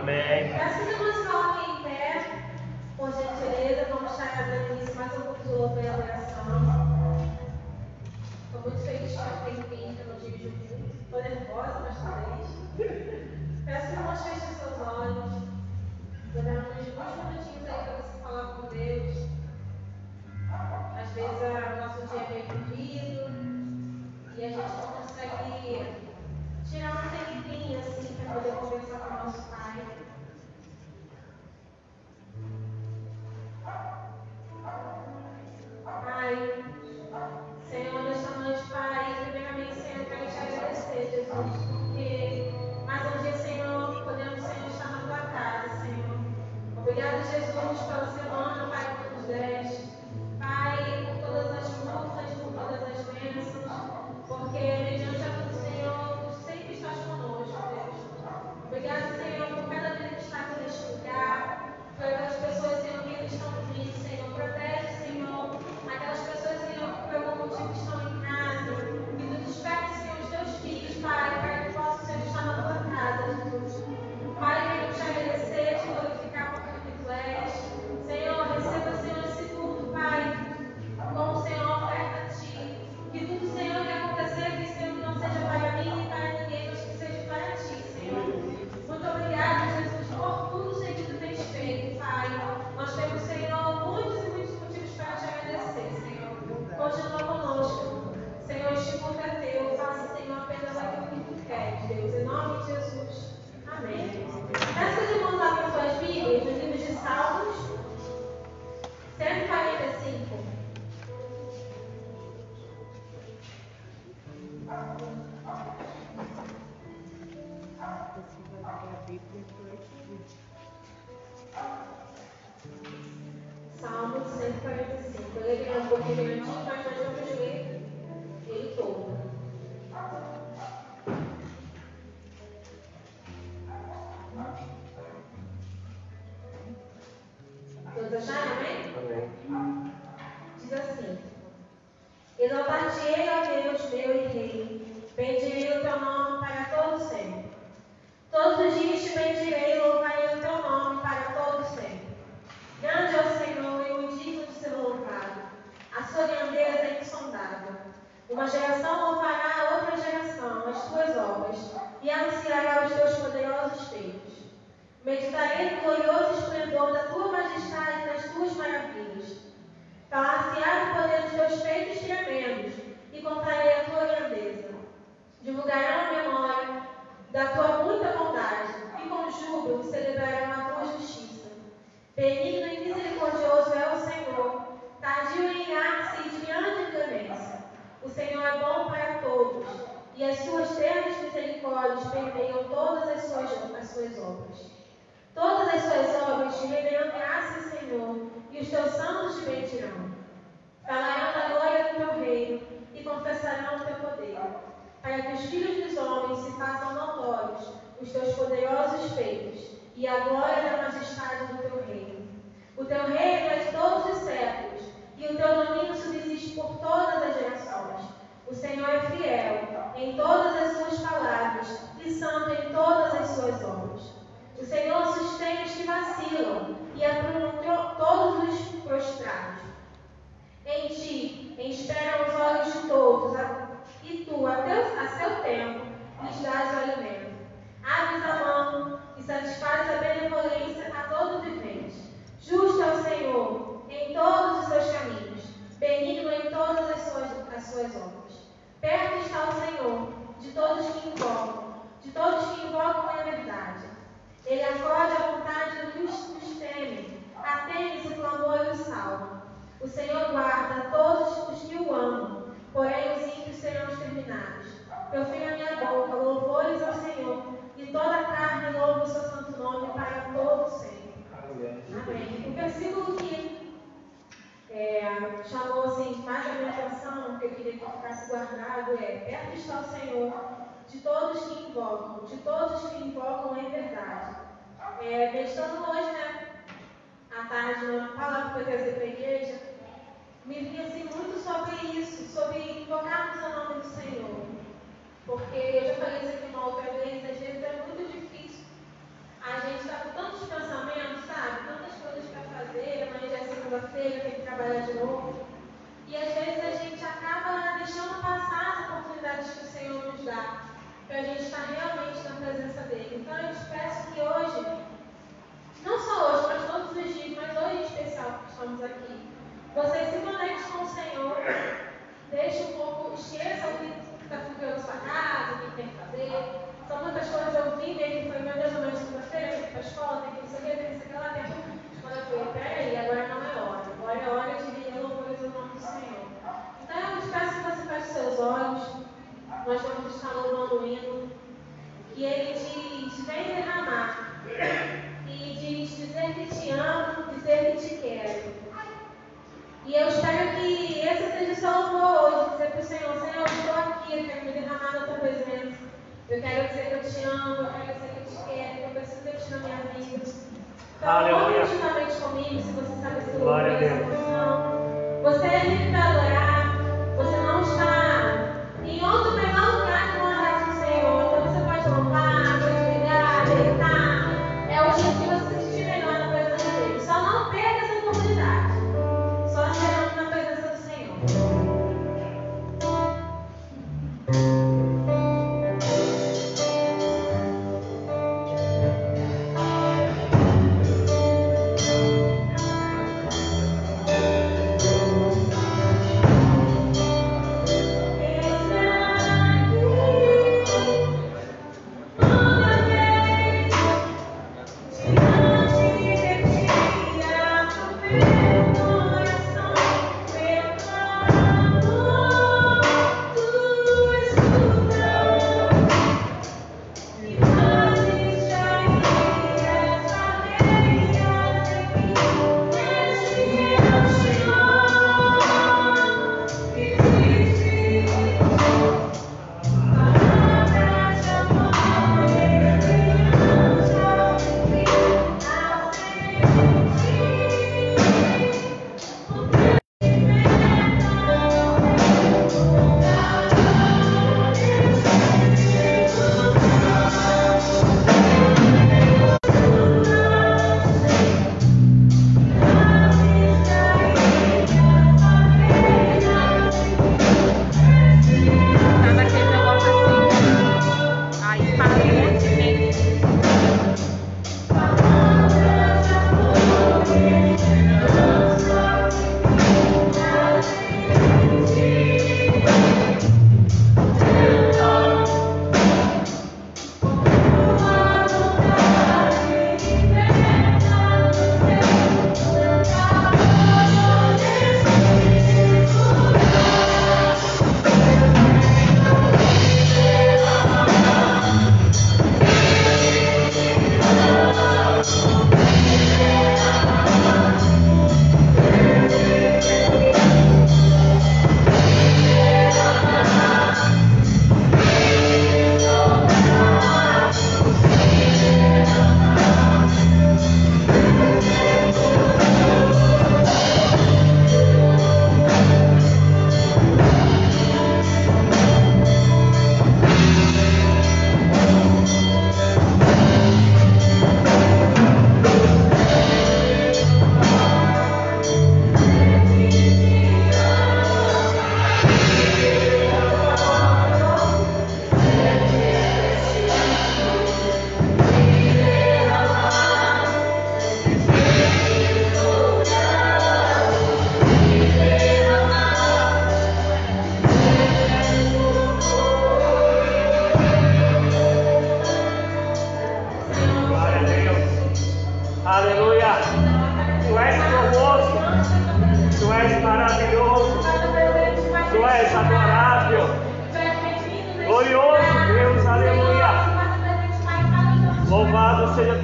Amém.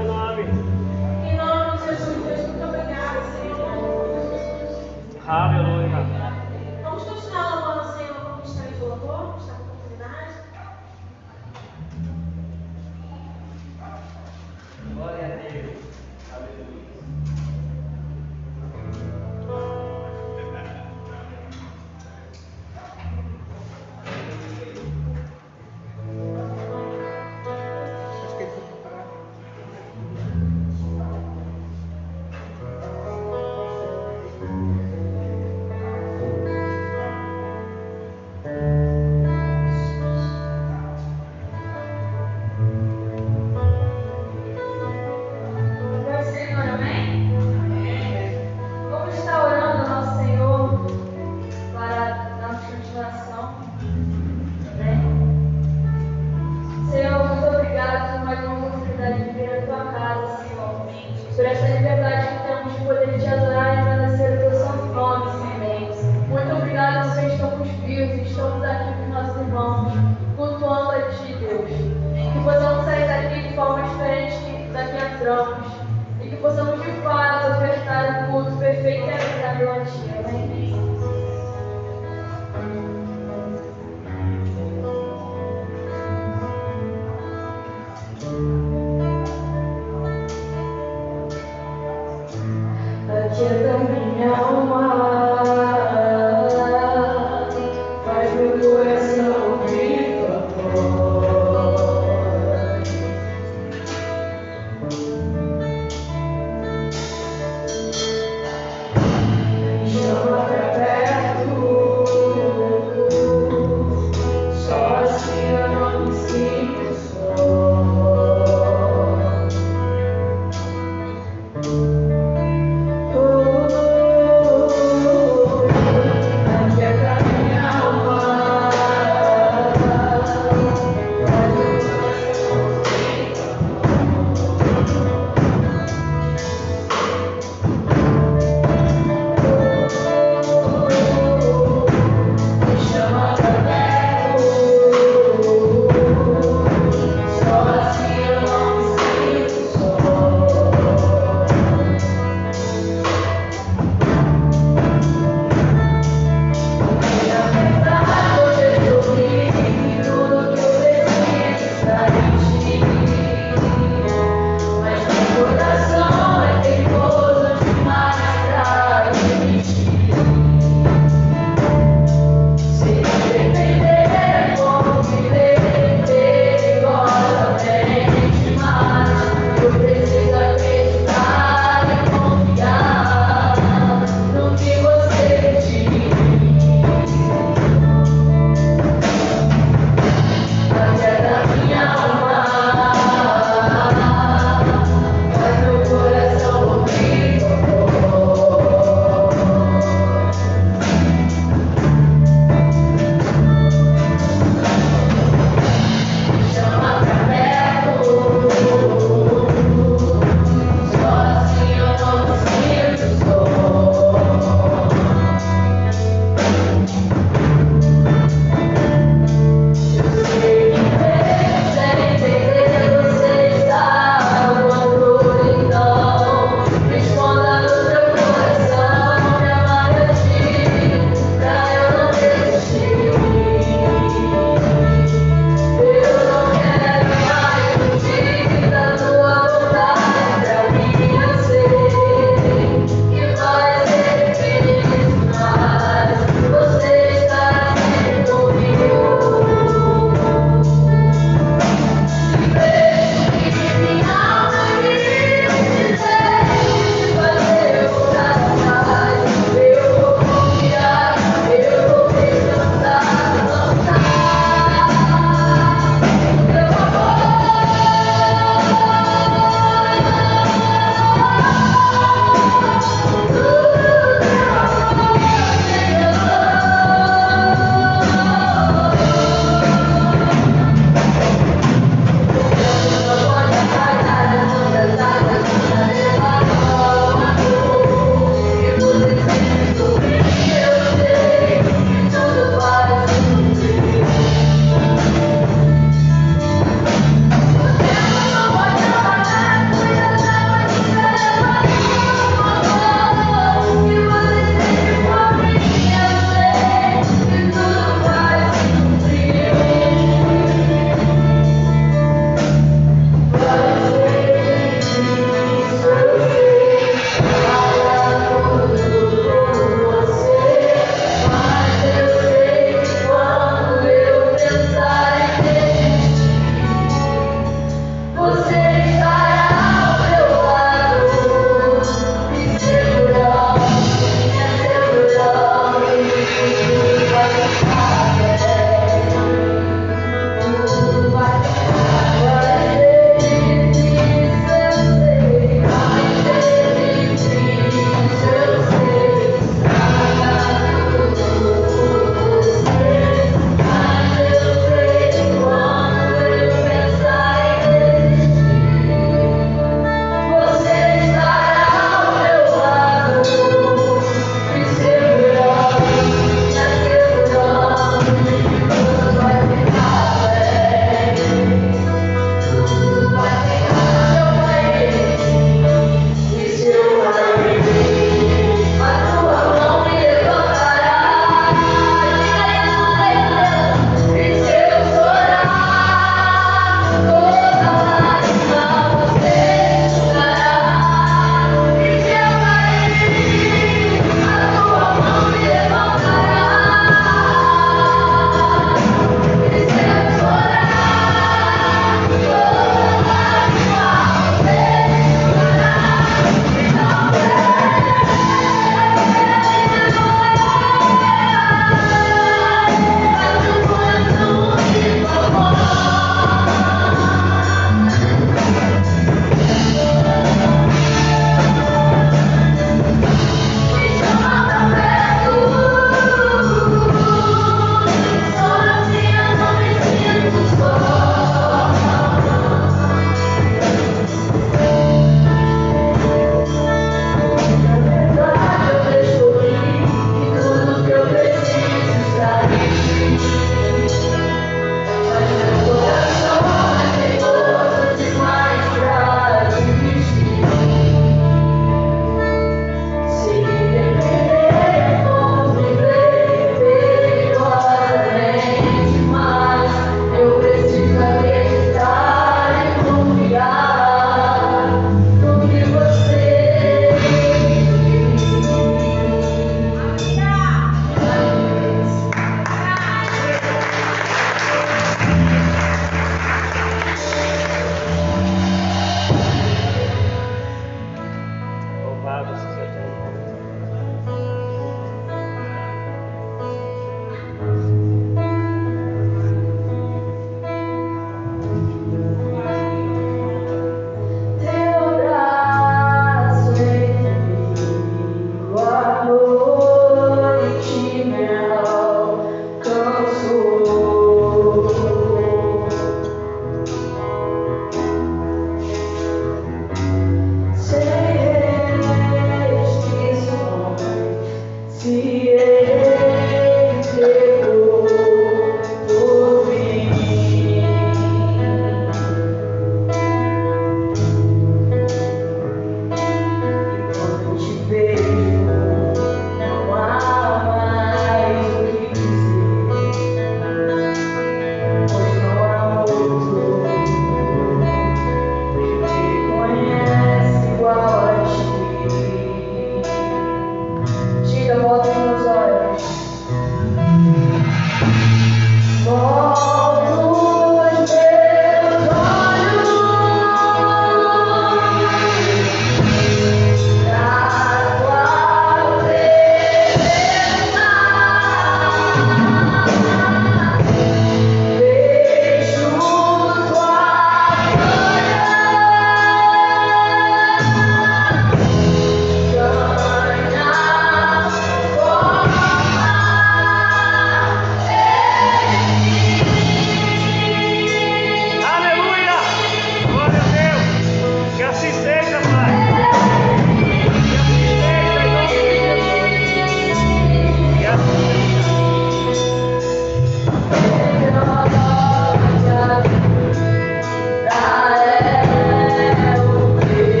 teu nome. Em nome de Jesus, Deus, muito obrigado, Senhor. Aleluia.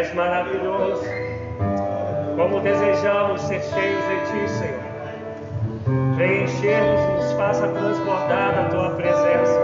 És maravilhoso. Como desejamos ser cheios de Ti, Senhor. Vem encher-nos, nos faça transbordar da Tua presença.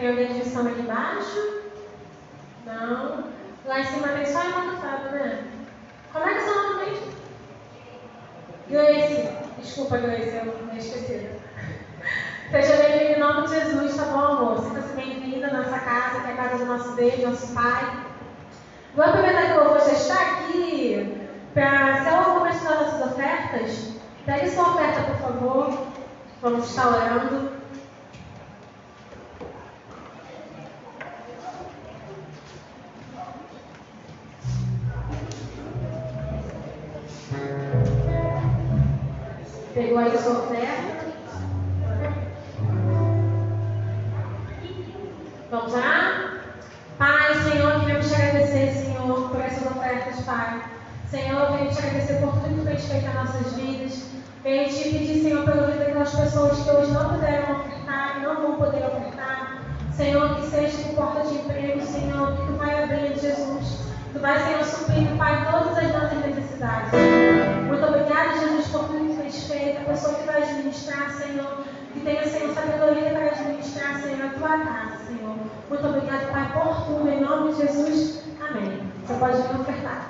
Tem visitando aqui embaixo? Não. Lá em cima tem só a Fábio, né? Como é que é seu nome mesmo? Grace. Desculpa, Grace, eu me esqueci. Seja bem-vindo em nome de Jesus, tá bom, amor? Sinta-se bem-vinda nessa casa, que é a casa do nosso Deus, nosso Pai. Vou aproveitar que o louvor já está aqui para, se ela for começar nossas ofertas, pegue sua oferta, por favor. Vamos estar orando. Por em nossas vidas. Venho te pedir, Senhor, pela vida daquelas pessoas que hoje não puderam ofertar e não vão poder ofertar. Senhor, que seja com porta de emprego, Senhor, que tu vai abrir, Jesus. Tu vai, Senhor, suprir, Pai, todas as nossas necessidades. Muito obrigada, Jesus, por tudo que fez feito. A pessoa que vai administrar, Senhor, que tenha, Senhor, sabedoria para administrar, Senhor, a tua casa, Senhor. Muito obrigada, Pai, por tudo. Em nome de Jesus. Amém. Você pode vir ofertar.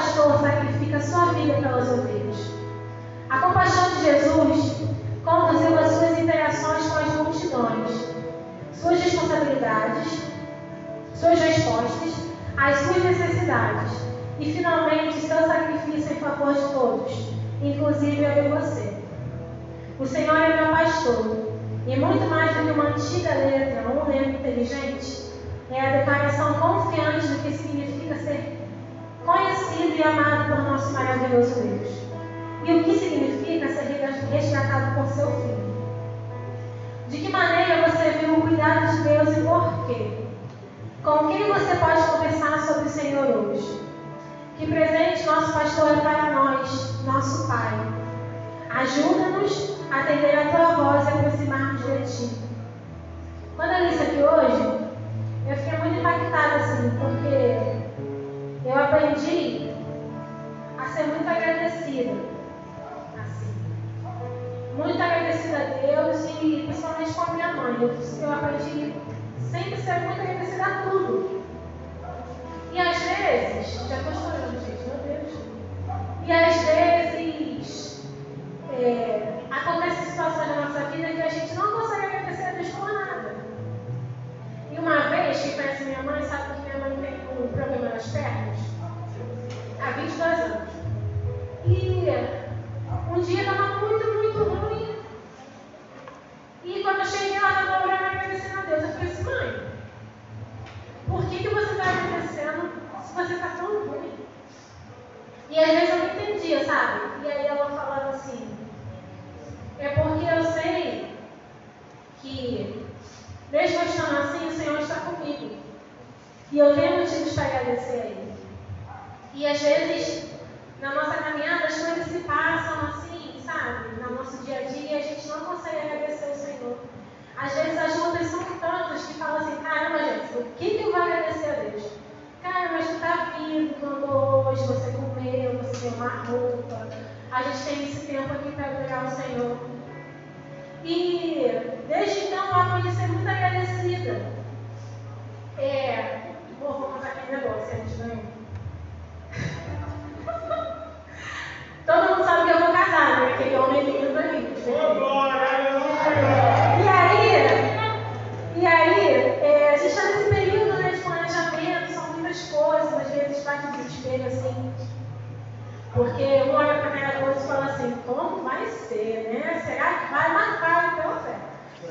Pastor sacrifica sua vida pelas ovelhas. A compaixão de Jesus conduziu as suas interações com as multidões, suas responsabilidades, suas respostas, as suas necessidades e, finalmente, seu sacrifício em favor de todos, inclusive eu e você. O Senhor é meu pastor, e muito mais do que uma antiga letra ou um lema inteligente, é a declaração confiante do que significa ser conhecido e amado por nosso maravilhoso Deus. E o que significa ser resgatado por seu filho. De que maneira você viu o cuidado de Deus e por quê? Com quem você pode conversar sobre o Senhor hoje? Que presente nosso pastor é para nós, nosso Pai. Ajuda-nos a atender a tua voz e aproximar-nos de ti. Quando eu li isso aqui hoje, eu fiquei muito impactada assim, porque eu aprendi a ser muito agradecida. Assim. Muito agradecida a Deus e principalmente com a minha mãe. Eu, eu aprendi sempre ser muito agradecida a tudo. E às vezes, já estou chorando, gente, meu Deus. E às vezes é, acontecem situações na nossa vida que a gente não consegue agradecer a Deus por nada. E uma vez, quem conhece minha mãe sabe que minha mãe tem um problema nas pernas há 22 anos. E um dia estava muito, muito ruim. E quando eu cheguei, ela estava orando agradecendo a Deus. Eu falei assim, mãe, por que, que você está agradecendo se você está tão ruim? E às vezes eu não entendia, sabe? E aí ela falava assim, é porque eu sei que, mesmo estando assim, o Senhor está comigo. E eu tenho motivos para agradecer a Ele. E às vezes, na nossa caminhada, as coisas se passam assim, sabe? No nosso dia a dia, a gente não consegue agradecer o Senhor. Às vezes as lutas são tantas que falam assim, caramba, gente, o que, que eu vou agradecer a Deus? Cara, mas tu tá vivo, tu andou hoje, você comeu, você deu uma roupa. A gente tem esse tempo aqui para adorar o Senhor. E desde então a ser muito agradecida. É, vou, vou contar aquele negócio a gente ganhou. Todo mundo sabe que eu vou casar, né? Aquele homem lindo ali. E aí, e aí é, a gente está nesse período né, de planejamento, são muitas coisas, às vezes bate desespero assim. Porque um olha para a cara do outro e fala assim, como vai ser, né? Será que vai? Mas vai pela fé.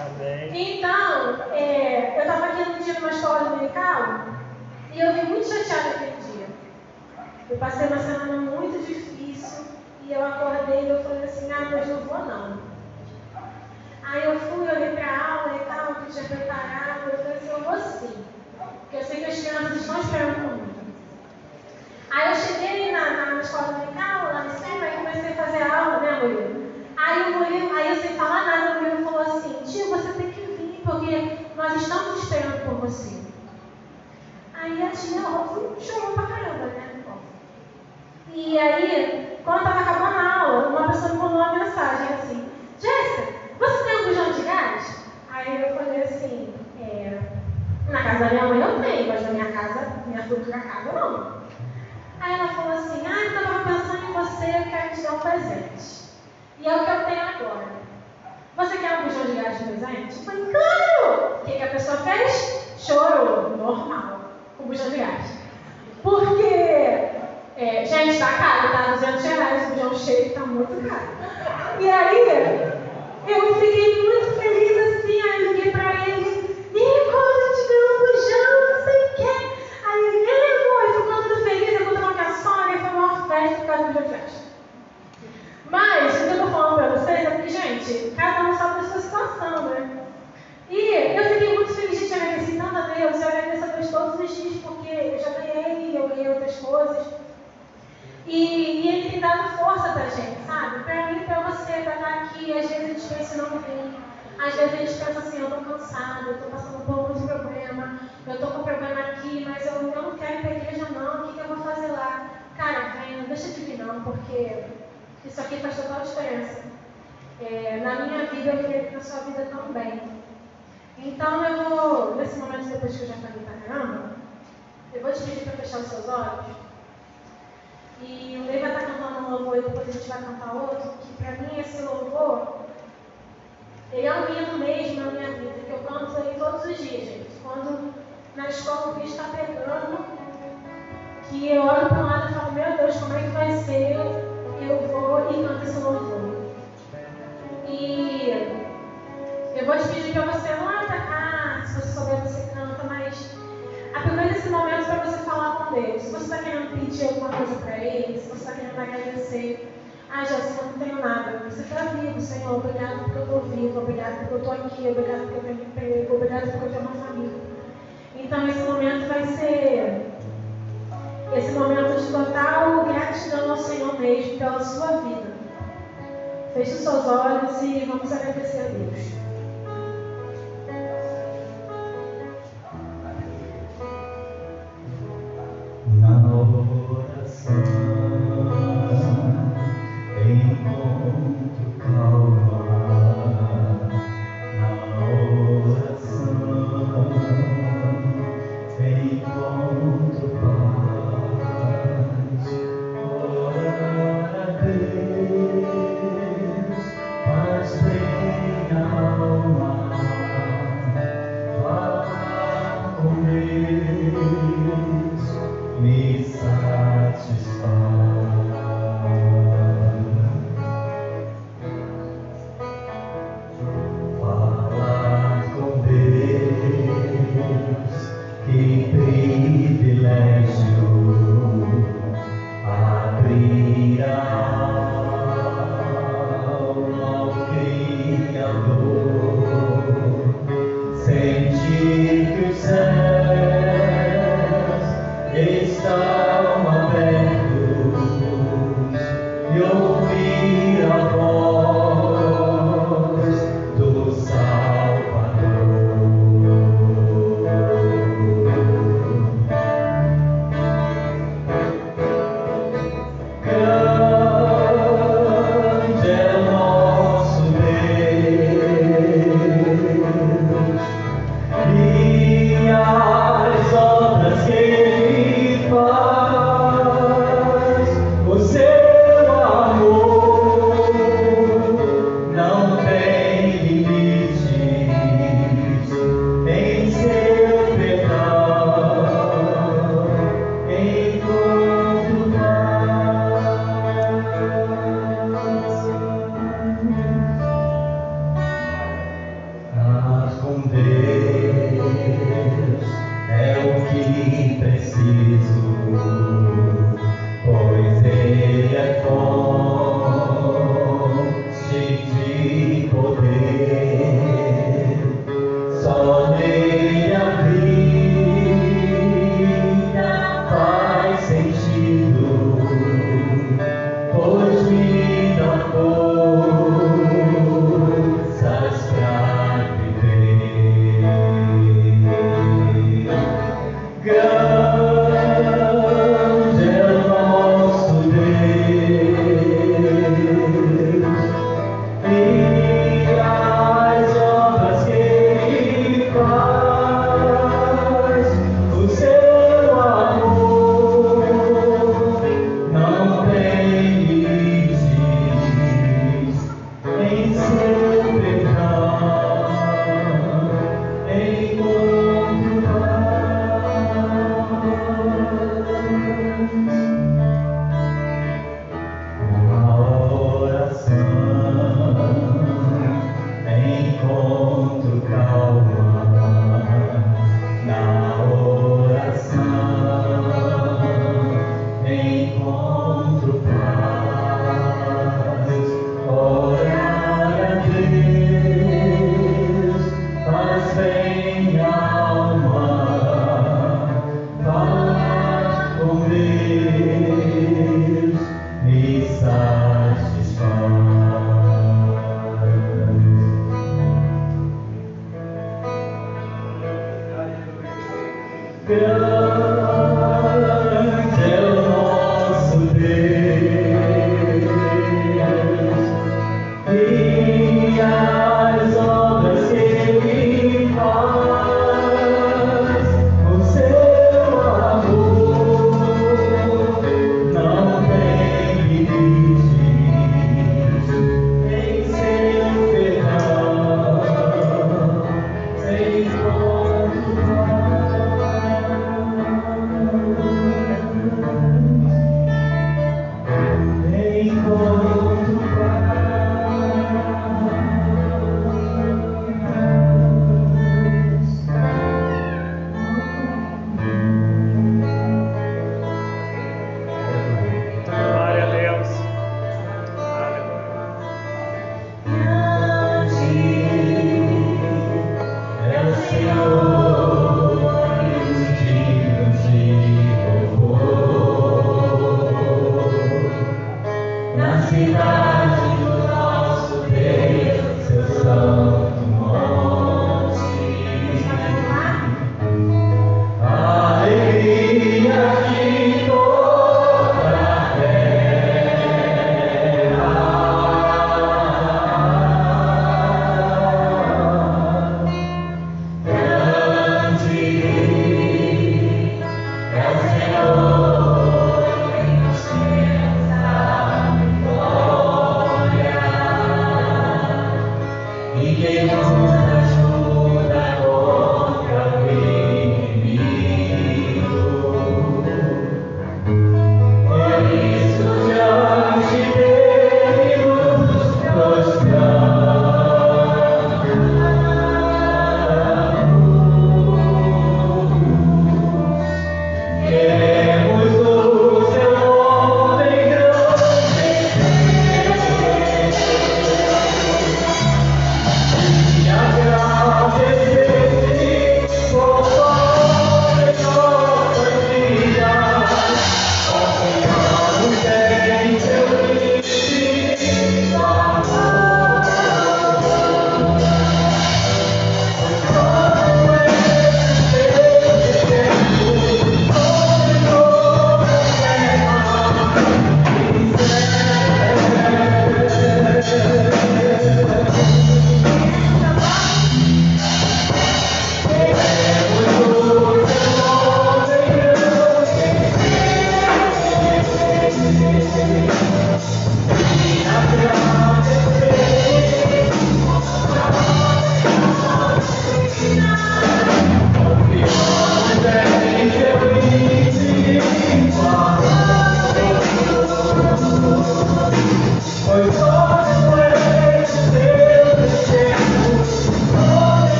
Amém. Então, é, eu estava aqui um dia numa escola dominical e eu vim muito chateada aquele dia. Eu passei uma semana muito difícil e eu acordei e eu falei assim, ah, mas não vou não. Aí eu fui, olhei para a aula e tal, que tinha preparado, eu falei assim, eu vou sim. Porque eu sei que as crianças estão esperando por mim. Aí eu cheguei na, na escola dominical Murilo? Aí o Murilo, aí eu sem falar nada, o Murilo falou assim, tio, você tem que vir, porque nós estamos esperando por você. Aí a tia Rose chorou pra caramba, né? E aí, quando estava acabando a aula, uma pessoa me mandou uma mensagem assim, Jéssica, você tem um bujão de gás? Aí eu falei assim, é, na casa da minha mãe eu tenho, mas na minha casa, minha futura casa não. Aí ela falou assim, ah, eu estava pensando em você, eu quero te dar um presente. E é o que eu tenho agora. Você quer um bujão de gás de presente? Eu falei, claro! O que, que a pessoa fez? Chorou, normal, com bujão de gás. Porque, é, gente, tá caro, tá? 200 reais, o bujão cheio tá muito caro. E aí, eu fiquei muito feliz assim, aí eu liguei pra ele, Nicolas, eu te dei um bujão, não sei o quê. Aí ele, ele, amor, ficou tudo feliz, eu contei uma sogra, e foi uma festa por causa do bujão de gás. Mas, o que eu tô falando pra vocês é porque, gente, cada um sabe da sua situação, né? E eu fiquei muito feliz de te agradecer tanto a Deus, eu agradeço a Deus todos os dias, porque eu já ganhei, eu ganhei outras coisas. E, e Ele tem dado força pra gente, sabe? Pra mim pra você, pra estar aqui. Às vezes a gente pensa não vir. Às vezes a gente pensa assim, eu tô cansado, eu tô passando por muito problema, eu tô com problema aqui, mas eu, eu não quero ir pra igreja não, o que, que eu vou fazer lá? Cara, vem, não deixa de vir não, porque isso aqui faz total diferença. É, na minha vida, eu queria que na sua vida também. Então eu vou, nesse momento, depois que eu já falei pra caramba, eu vou te pedir para fechar os seus olhos. E o Lei vai estar cantando um louvor e depois a gente vai cantar outro, que para mim esse louvor, ele é um hino mesmo na minha vida, que eu canto ele todos os dias, gente. Quando na escola o bicho está pegando, que eu olho para um lado e falo, meu Deus, como é que vai ser? Eu vou e canto esse louvor. E eu vou te pedir para você não atacar, se você souber, você canta, mas aproveita esse momento para você falar com Deus. Se você está querendo pedir alguma coisa para Ele, se você está querendo agradecer, ah, Jéssica, eu não tenho nada. Você está vivo, Senhor. Obrigado porque eu estou vivo. Obrigado porque eu estou aqui. Obrigado porque eu tenho emprego. Obrigado porque eu tenho uma família. Então, esse momento vai ser esse momento de total gratidão ao Senhor mesmo pela sua vida. Feche os seus olhos e vamos agradecer a Deus.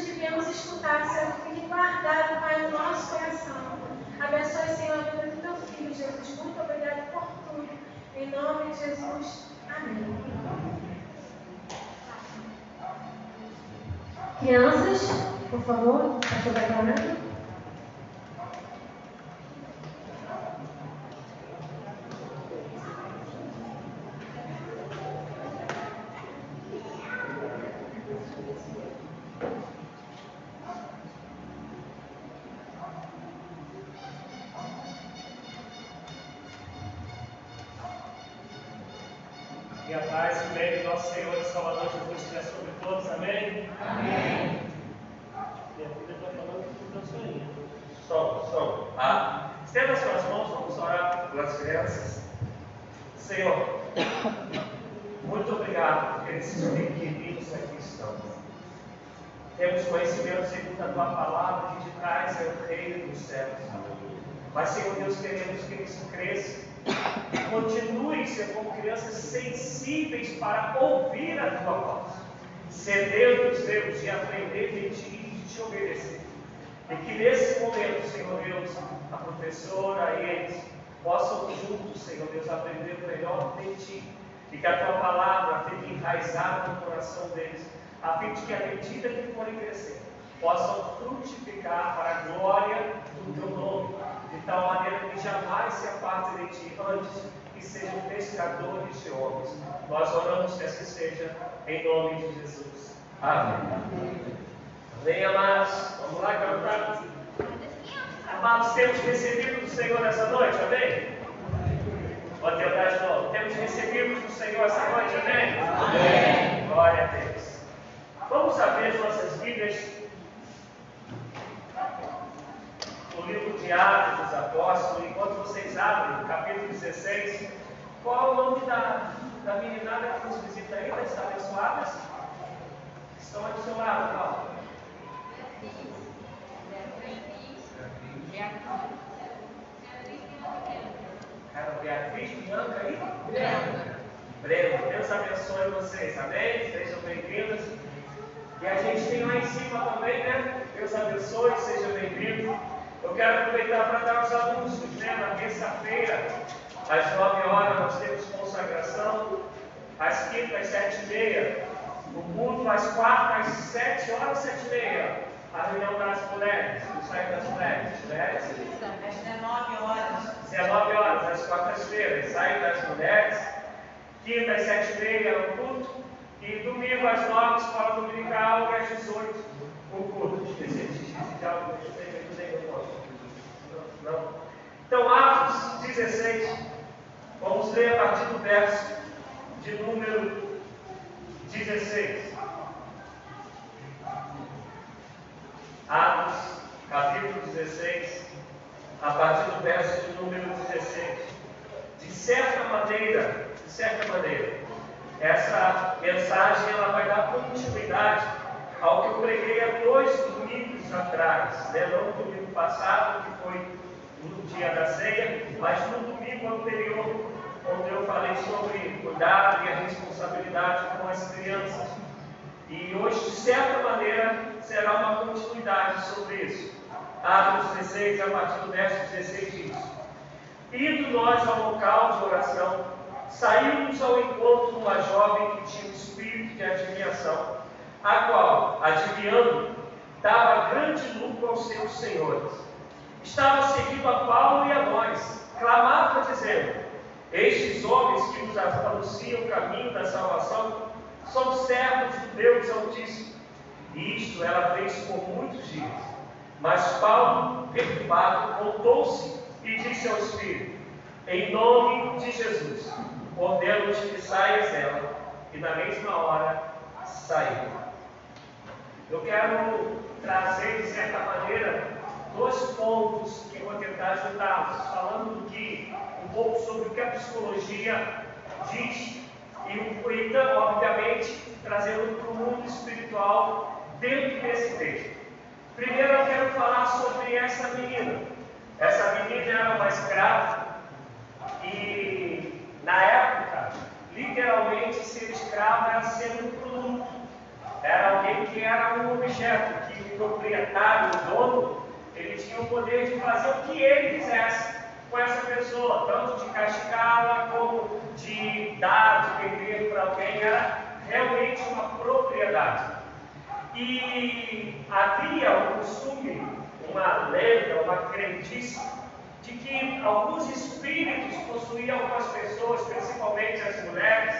Que viemos escutar, Senhor, fique guardado, Pai, no nosso coração. Abençoe, Senhor, a vida do teu filho, Jesus. Muito obrigado por tudo. Em nome de Jesus. Amém. Crianças, por favor, pastor declarando. Nosso Senhor e Salvador Jesus esteja sobre todos, amém? Amém. Minha filha está falando que tudo sonhando. Som, som. Ah. Estenda as suas mãos, vamos orar pelas crianças. Senhor, muito obrigado porque esses pequeninos aqui estão. Temos conhecimento segundo a tua palavra que de trás é o reino dos céus. Mas, Senhor Deus, queremos que eles cresçam Continue ser como crianças sensíveis para ouvir a tua voz, sedentos, Deus, de aprender de ti e de te obedecer. E que nesse momento, Senhor Deus, a professora e eles possam juntos, Senhor Deus, aprender melhor de ti. E que a tua palavra fique enraizada no coração deles, a fim de que, à medida que forem crescer, possam frutificar para a glória do teu nome de tal maneira que jamais se apartem de ti antes que sejam pescadores de homens. Nós oramos que assim seja, em nome de Jesus. Amém. Amém, amados. Vamos lá cantar. Amados, temos recebido do Senhor essa noite, amém? Pode tentar de novo. Temos recebido do Senhor essa noite, amém? Amém. Glória a Deus. Vamos abrir nossas Bíblias no livro de Atos dos Apóstolos, enquanto vocês abrem, capítulo 16, qual é o nome da, da meninada que nos visita aí, das abençoadas? Estão aí do seu lado, Paulo. Beatriz, Bianca aí? Breno. Deus abençoe vocês, amém? Sejam bem-vindos. E a gente tem lá em cima também, né? Deus abençoe, seja bem-vindo. Eu quero aproveitar para dar os anúncios, né? Na terça-feira, às 9 horas, nós temos consagração. Às quintas, às 7 e meia. O culto às quartas, às 7 horas, 7 e meia. A reunião das mulheres, o site das mulheres. mulheres. Às 19 horas. 19 horas, às quartas-feiras, sai das mulheres. Quinta, às 7 e meia, o culto. E domingo, às 9, escola dominical, e às 18, o culto. Esqueci de eu não. Então, Atos 16, vamos ler a partir do verso de número 16. Atos, capítulo 16, a partir do verso de número 16. De certa maneira, de certa maneira, essa mensagem ela vai dar continuidade ao que eu preguei há dois domingos atrás, né? não domingo passado, que foi no dia da ceia, mas no domingo anterior, onde eu falei sobre cuidado e a responsabilidade com as crianças. E hoje, de certa maneira, será uma continuidade sobre isso. Atos 16, a partir do verso 16 diz: Indo nós ao local de oração, saímos ao encontro de uma jovem que tinha um espírito de adivinhação, a qual, adivinhando, dava grande lucro aos seus senhores estava seguindo a Paulo e a nós, clamava dizendo: Estes homens que nos anunciam o caminho da salvação são servos de Deus Altíssimo. E isto ela fez por muitos dias. Mas Paulo, perturbado, voltou-se e disse ao Espírito: Em nome de Jesus, ordeno-te que saias dela. E na mesma hora saiu. Eu quero trazer, de certa maneira, dois pontos que eu vou tentar ajudá-los, falando um pouco sobre o que a psicologia diz e, então, obviamente, trazendo para o mundo espiritual dentro desse texto. Primeiro eu quero falar sobre essa menina. Essa menina era uma escrava e, na época, literalmente ser escravo era ser um produto. Era alguém que era um objeto, que o proprietário, o dono, ele tinha o poder de fazer o que ele quisesse. com essa pessoa, tanto de castigá-la como de dar, de vender para alguém, era realmente uma propriedade. E havia um costume, uma lenda, uma crendice, de que alguns espíritos possuíam algumas pessoas, principalmente as mulheres,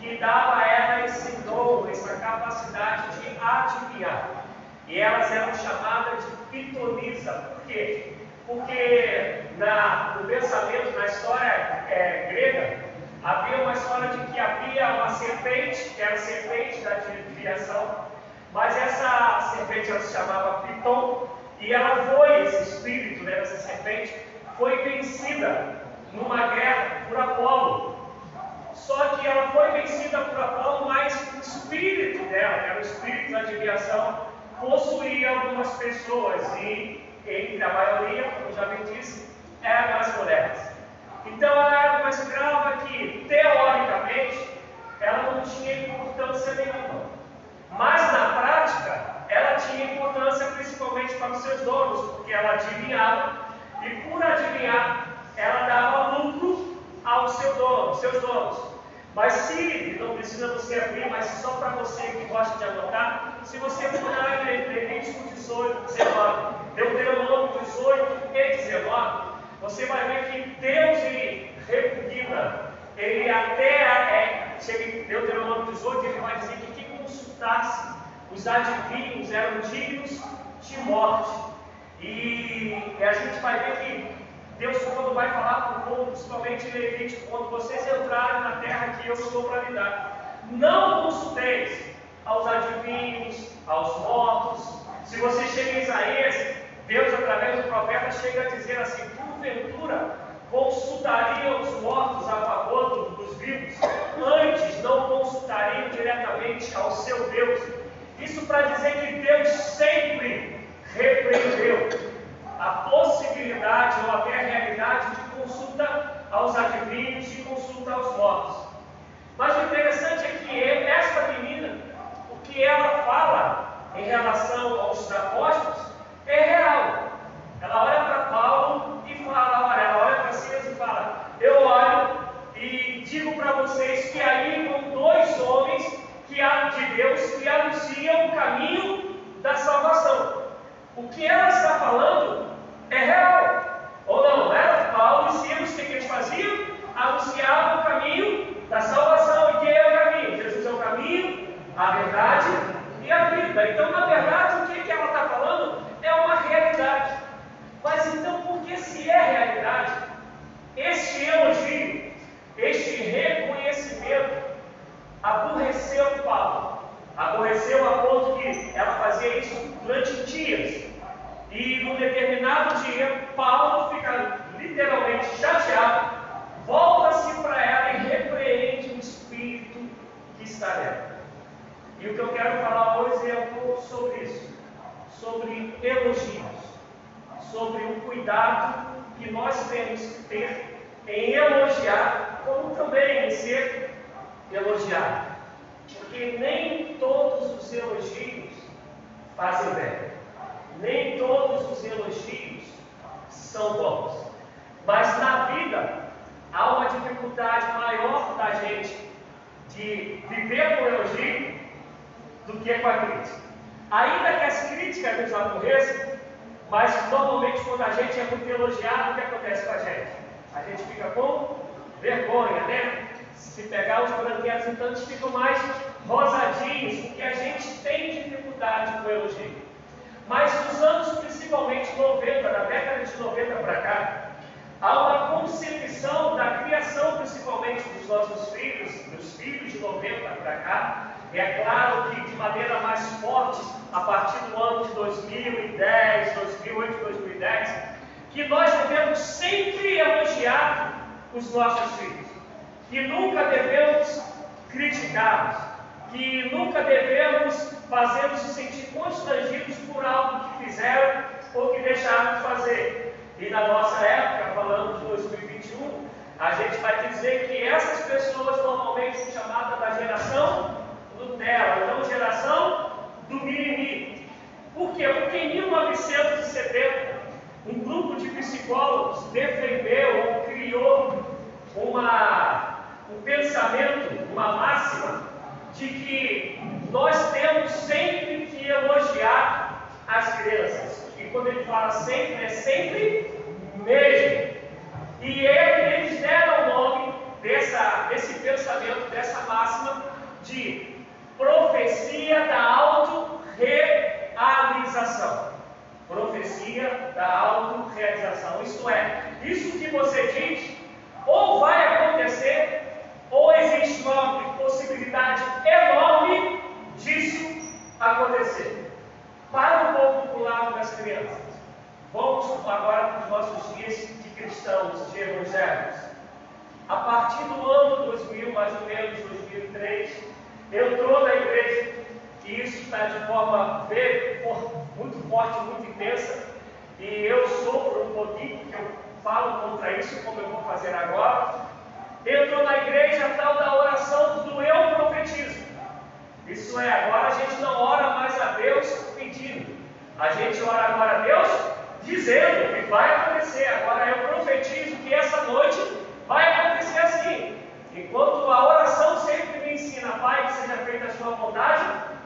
que dava a ela esse dom, essa capacidade de adivinhar. E elas eram chamadas de pitonisa. Por quê? Porque na, no pensamento, na história é, grega, havia uma história de que havia uma serpente, que era a serpente da adivinhação, mas essa serpente ela se chamava Piton, e ela foi, esse espírito né, dessa serpente, foi vencida numa guerra por Apolo. Só que ela foi vencida por Apolo, mas o espírito dela, que era o espírito da adivinhação, possuía algumas pessoas, e entre a maioria, como já bem disse, eram as mulheres. Então ela era uma escrava que, teoricamente, ela não tinha importância nenhuma. Mas na prática, ela tinha importância principalmente para os seus donos, porque ela adivinhava e por adivinhar, ela dava lucro ao seu dono, seus donos. Mas se, não precisa você abrir, mas só para você que gosta de anotar, se você lá em Levítico 18, 19, Deuteronômio 18 e 19, você vai ver que Deus ele repugna, ele até é, chega em Deuteronômio 18, ele vai dizer que quem consultasse os adivinhos eram dignos de morte. E, a gente vai ver que Deus, quando vai falar para o povo, principalmente em Levítico, quando vocês entrarem na terra que eu estou para lhe dar, não consulteis aos adivinhos, aos mortos. Se você chega em Isaías, Deus, através do profeta, chega a dizer assim: porventura consultariam os mortos a favor dos vivos, antes não consultariam diretamente ao seu Deus. Isso para dizer que Deus sempre repreendeu a possibilidade ou até a realidade de consulta aos adivinhos e consulta aos mortos. Mas o interessante é que esta menina, o que ela fala em relação aos apóstolos é real. Ela olha para Paulo e fala, olha, ela olha para Silas e fala, eu olho e digo para vocês que aí vão dois homens que de Deus que anunciam o caminho da salvação. O que ela está falando é real. Ou não? Era Paulo e Silas, o que, eles faziam? Anunciavam o caminho da salvação. E quem é o caminho? Jesus é o caminho, a verdade e a vida. Então, na verdade, o que, que ela está falando é uma realidade. Mas então, por que se é realidade, este elogio, este reconhecimento, aborreceu Paulo? Aborreceu a ponto que ela fazia isso durante dias. E num determinado dia, Paulo fica literalmente chateado, volta-se para ela e repreende o espírito que está nela. E o que eu quero falar hoje é um pouco sobre isso, sobre elogios, sobre o cuidado que nós temos que ter em elogiar, como também em ser elogiado. Porque nem todos os elogios fazem bem. Nem todos os elogios são bons. Mas na vida há uma dificuldade maior da gente de viver com elogio do que com a crítica. Ainda que as críticas nos aborreçam, mas normalmente quando a gente é muito elogiado, o que acontece com a gente? A gente fica com vergonha, né? Se pegar os branquelos, então eles ficam mais rosadinhos, porque a gente tem dificuldade com o elogio. Mas nos anos principalmente 90, da década de 90 para cá, há uma concepção da criação principalmente dos nossos filhos, dos filhos de 90 para cá, e é claro que de maneira mais forte a partir do ano de 2010, 2008, 2010, que nós devemos sempre elogiar os nossos filhos, que nunca devemos criticá-los, que nunca devemos fazê-los se sentir constrangidos por algo que fizeram ou que deixaram de fazer. E na nossa época, falando de 2021, a gente vai dizer que essas pessoas normalmente são chamadas da geração Nutella, então geração do mimimi. Por quê? Porque em 1970, um grupo de psicólogos defendeu ou criou uma, um pensamento, uma máxima, de que nós temos sempre que elogiar as crianças. E quando ele fala sempre, é sempre mesmo. E ele, eles deram o nome dessa, desse pensamento, dessa máxima, de profecia da autorrealização. Profecia da autorrealização. Isto é, isso que você diz, ou vai acontecer, ou existe uma possibilidade enorme disso acontecer. Para o lado das crianças. Vamos agora para os nossos dias de cristãos, de evangélicos. A partir do ano 2000, mais ou menos, 2003, entrou na igreja, e isso está de forma muito forte, muito intensa, e eu sofro um pouquinho, porque eu falo contra isso, como eu vou fazer agora. Entrou na igreja tal da oração do eu profetismo. Isso é, agora a gente não ora mais a Deus pedindo, a gente ora agora a Deus dizendo que vai acontecer. Agora eu profetizo que essa noite vai acontecer assim. Enquanto a oração sempre me ensina, Pai, que seja feita a sua vontade,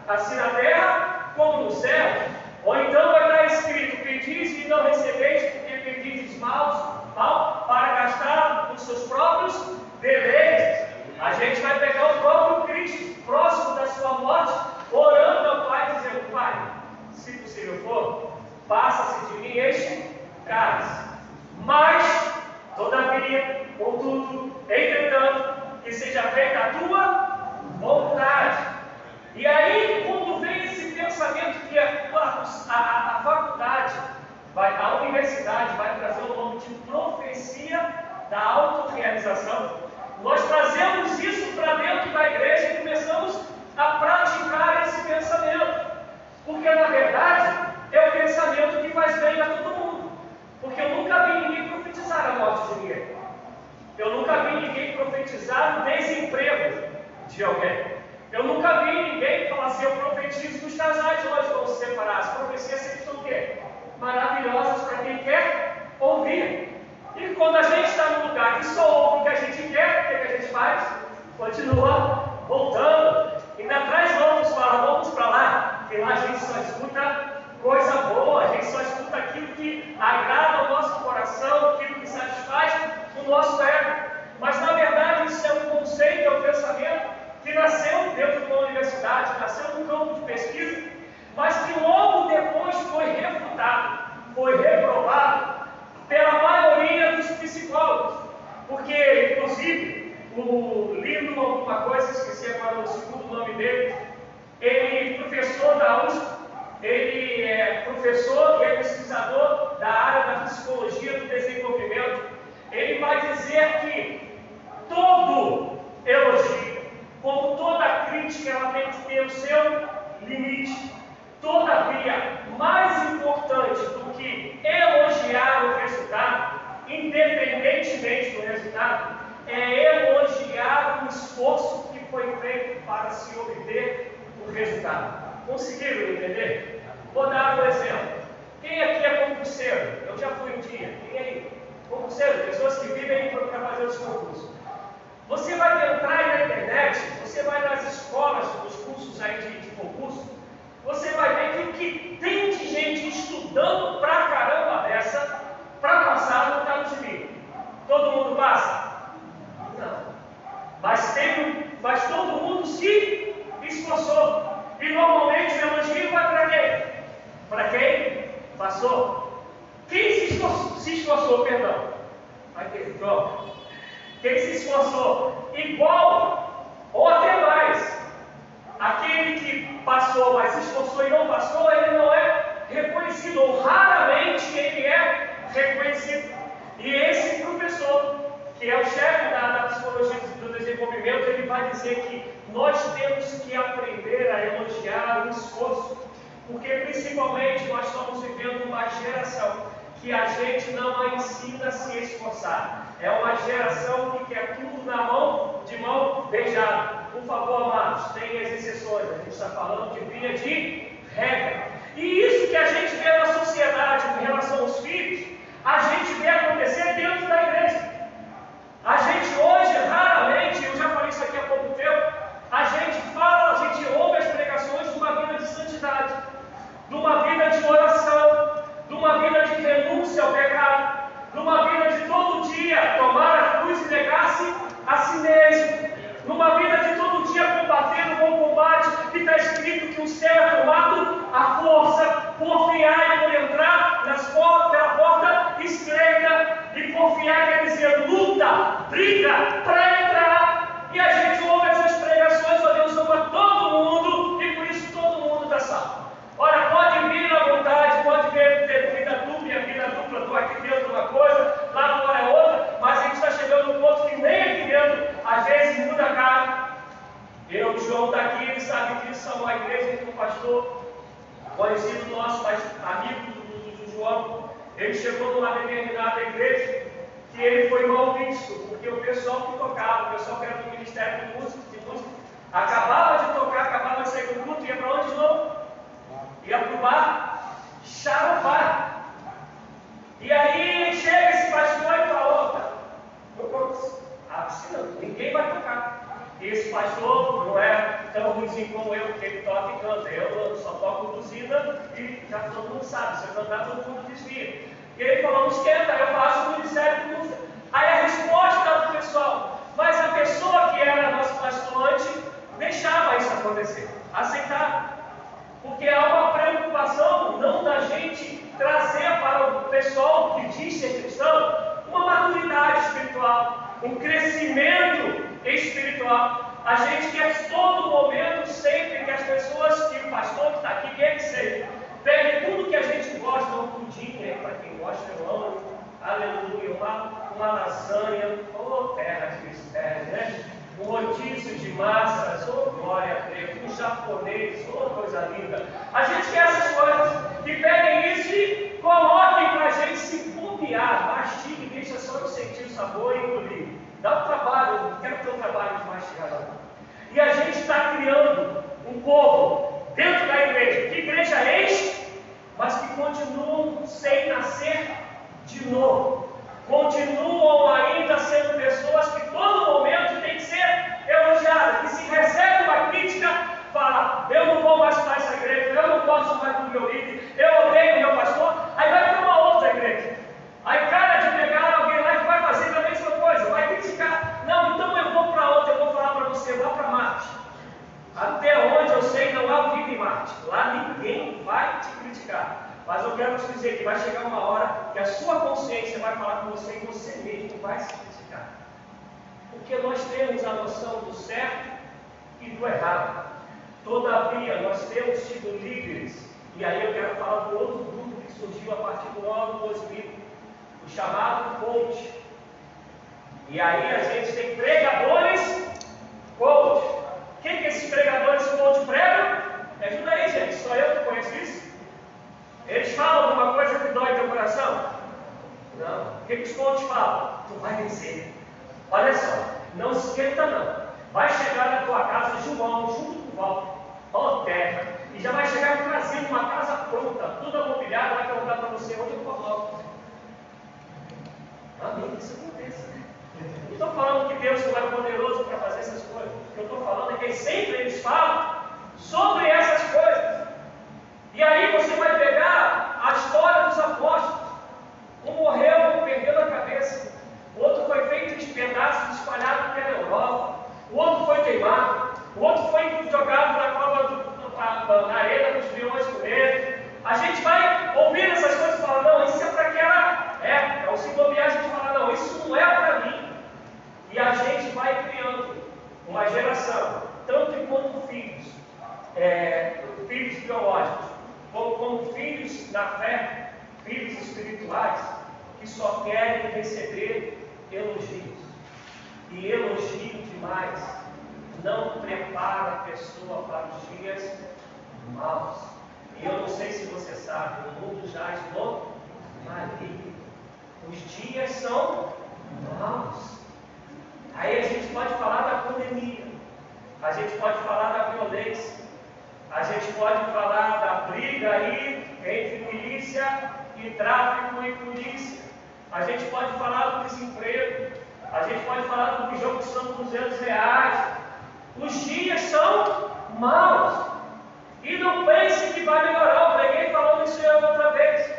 assim na terra como no céu. Ou então vai estar escrito: pedis e não recebeis, porque pedis mal, mal para gastar os seus próprios deveres. A gente vai pegar o próprio Cristo, próximo da sua morte, orando ao Pai, dizendo: Pai, se possível for, passa-se de mim este cálice. Mas, todavia, contudo, entretanto, que seja feita a tua vontade. E aí, quando vem esse pensamento que a, a, a faculdade, vai, a universidade vai trazer o nome de profecia da autorrealização, nós trazemos isso para dentro da igreja e começamos a praticar esse pensamento. Porque, na verdade, é o pensamento que faz bem a todo mundo. Porque eu nunca vi ninguém profetizar a morte de ninguém. Eu nunca vi ninguém profetizar o desemprego de alguém. Eu nunca vi ninguém falar assim, eu profetizo que os casais hoje vão se separar. As profecias sempre são o quê? Maravilhosas para quem quer ouvir. E quando a gente está num lugar que só ouve o que a gente quer, o que, que a gente faz? Continua voltando. Ainda traz outros, fala, vamos para lá, que lá a gente só escuta coisa boa, a gente só escuta aquilo que agrada o nosso coração, aquilo que satisfaz o nosso ego. Mas na verdade isso é um conceito, é um pensamento que nasceu dentro de uma universidade, nasceu num campo de pesquisa, mas que logo depois foi refutado, foi reprovado pela maioria dos psicólogos. Porque, inclusive, o Lindo alguma coisa, esqueci agora o segundo nome dele, ele professor da USP, ele é professor e é pesquisador da área da psicologia do desenvolvimento. Ele vai dizer que todo elogio, como toda crítica, ela tem que ter o seu limite. Todavia, mais importante do que elogiar o resultado, independentemente do resultado, é elogiar o esforço que foi feito para se obter o resultado. Conseguiram entender? Vou dar um exemplo. Quem aqui é concurseiro? Eu já fui um dia. Quem aí? Concurseiro, pessoas que vivem para fazer os concursos. Você vai entrar na internet, você vai nas escolas, nos cursos aí de, de concurso, você vai ver que o que tem de gente estudando pra caramba dessa, para passar não está no gibi. Todo mundo passa? Não. Mas, tem, mas todo mundo se esforçou. E normalmente o elogio vai para quem? Para quem passou. Quem se esforçou, se esforçou perdão? Aqui, pronto. Quem se esforçou igual ou até mais. Aquele que passou, mas se esforçou e não passou, ele não é reconhecido, ou raramente ele é reconhecido. E esse professor, que é o chefe da, da psicologia do desenvolvimento, ele vai dizer que nós temos que aprender a elogiar o esforço, porque principalmente nós estamos vivendo uma geração que a gente não a ensina a se esforçar. É uma geração que quer tudo na mão, de mão beijada. Por favor, amados, tem as exceções. A gente está falando de via de regra. E isso que a gente vê na sociedade em relação aos filhos, a gente vê acontecer dentro da igreja. A gente hoje, raramente, eu já falei isso aqui há pouco tempo, a gente fala, a gente ouve as pregações de uma vida de santidade, de uma vida de oração, de uma vida de renúncia ao pecado, de uma vida de todo dia tomar a cruz e negar-se a si mesmo, numa vida de todo dia combater o bom combate, que está escrito que o céu é tomado a força por fiar e por entrar nas portas, pela porta estreita, e confiar quer dizer luta, briga para entrar. E a gente ouve essas pregações, ó Deus ama todo mundo, e por isso todo mundo está salvo. Olha, pode vir à vontade, pode ver, ter vida dupla, a vida dupla, estou aqui dentro uma coisa, lá fora é outra, mas a gente está chegando no ponto que nem aqui dentro, às vezes muda a cara. Eu, o João está aqui, ele sabe disso, são uma igreja que um pastor, conhecido nosso, mas amigo do, do, do João, ele chegou numa determinada igreja que ele foi mal visto, porque o pessoal que tocava, o pessoal que era do Ministério de Música, de música acabava de tocar, acabava de sair do culto, ia para onde de novo? Ia para o bar, charuvar. E aí chega esse pastor e fala, opa, a piscina, ninguém vai tocar. Esse pastor não é tão ruimzinho como eu, porque ele toca e canta. Eu só toco buzina e já todo mundo sabe, se eu cantar todo mundo desvia. E ele falou, não esquenta, eu faço o ministério de música. Aí a resposta do pessoal, mas a pessoa que era nosso pastor antes deixava isso acontecer, aceitava. Porque há uma preocupação não da gente trazer para o pessoal que diz ser cristão uma maturidade espiritual, um crescimento espiritual. A gente quer todo momento, sempre que as pessoas, que o pastor que está aqui, quer que seja, pegue tudo que a gente gosta, um pudim, né? para quem gosta, eu amo, aleluia, uma, uma lasanha, oh terra de mistério, né? Um rodízio de massas, oh glória a Deus, um japonês, oh coisa linda. A gente quer essas coisas, que peguem isso e coloquem para a gente se bobear, mastigue, deixa só eu sentir o sabor e engolir. Dá um trabalho, não quero ter um trabalho de mastigar. E a gente está criando um povo dentro da igreja. Que igreja é este? Mas que continuam sem nascer de novo. Continuam ainda sendo pessoas que todo momento tem que ser elogiadas. Que se recebe uma crítica, fala, eu não vou mais para essa igreja, eu não posso mais com o meu líder, eu odeio o meu pastor, aí vai para uma outra igreja. Aí cara de pegar alguém lá que vai fazer a mesma coisa, vai criticar. Não, então eu vou para outra, eu vou falar para você, vá para Marte. Até onde eu sei não há vida em Marte. Lá ninguém vai te criticar. Mas eu quero te dizer que vai chegar uma hora que a sua consciência vai falar com você e você mesmo vai se criticar. Porque nós temos a noção do certo e do errado. Todavia, nós temos tido líderes, e aí eu quero falar do outro grupo que surgiu a partir do ano 2000, o chamado coach. E aí a gente tem pregadores coach. O que, que esses pregadores coach pregam? Me ajuda aí, gente. Só eu que conheço isso? Eles falam alguma coisa que dói teu coração? Não. O que, que os coaches falam? Tu vai vencer. Olha só, não esquenta não. Vai chegar na tua casa João, junto com o Walter, ó terra, e já vai chegar trazendo uma casa pronta, toda mobiliada, vai perguntar para você onde eu coloco. Amém, isso aconteça. Não estou falando que Deus não é poderoso para fazer essas coisas. O que eu estou falando é que sempre eles falam sobre essas coisas. E aí você vai pegar a história dos apóstolos. Um morreu, perdeu a cabeça. O outro foi feito em pedaços, espalhado pela Europa. O outro foi queimado. O outro foi jogado na cova do, na arena dos leões com ele. A gente vai ouvir essas coisas e falar, não, isso é para aquela época. Ou se bobear, a gente fala, não, isso não é para mim. E a gente vai criando uma geração, tanto enquanto filhos, é, filhos biológicos, como, como filhos da fé, filhos espirituais, que só querem receber elogios. E elogio demais não prepara a pessoa para os dias maus. E eu não sei se você sabe, o mundo jaz no maligno. Os dias são maus. Aí a gente pode falar da pandemia, a gente pode falar da violência, a gente pode falar da briga aí entre milícia e tráfico e polícia. a gente pode falar do desemprego, a gente pode falar do bujão que são 200 reais. Os dias são maus. E não pense que vai melhorar. Eu preguei falando isso outra vez.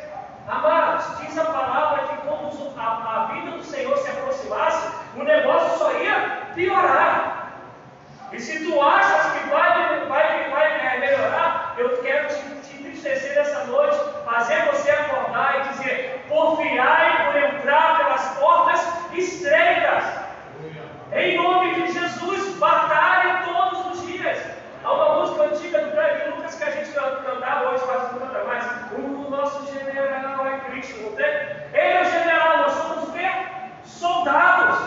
Amados, diz a palavra que quando a, a vida do Senhor se aproximasse, o negócio só ia piorar. E se tu achas que vai, vai, vai é, melhorar, eu quero te, te entristecer essa noite, fazer você acordar e dizer: porfiai por entrar pelas portas estreitas. Em nome de Jesus, batalhe todos os dias. Há uma música antiga do Greg Lucas que a gente cantava hoje, quase não canta mais. O nosso general é Cristo, não tem? Ele é o general, nós somos o quê? Soldados.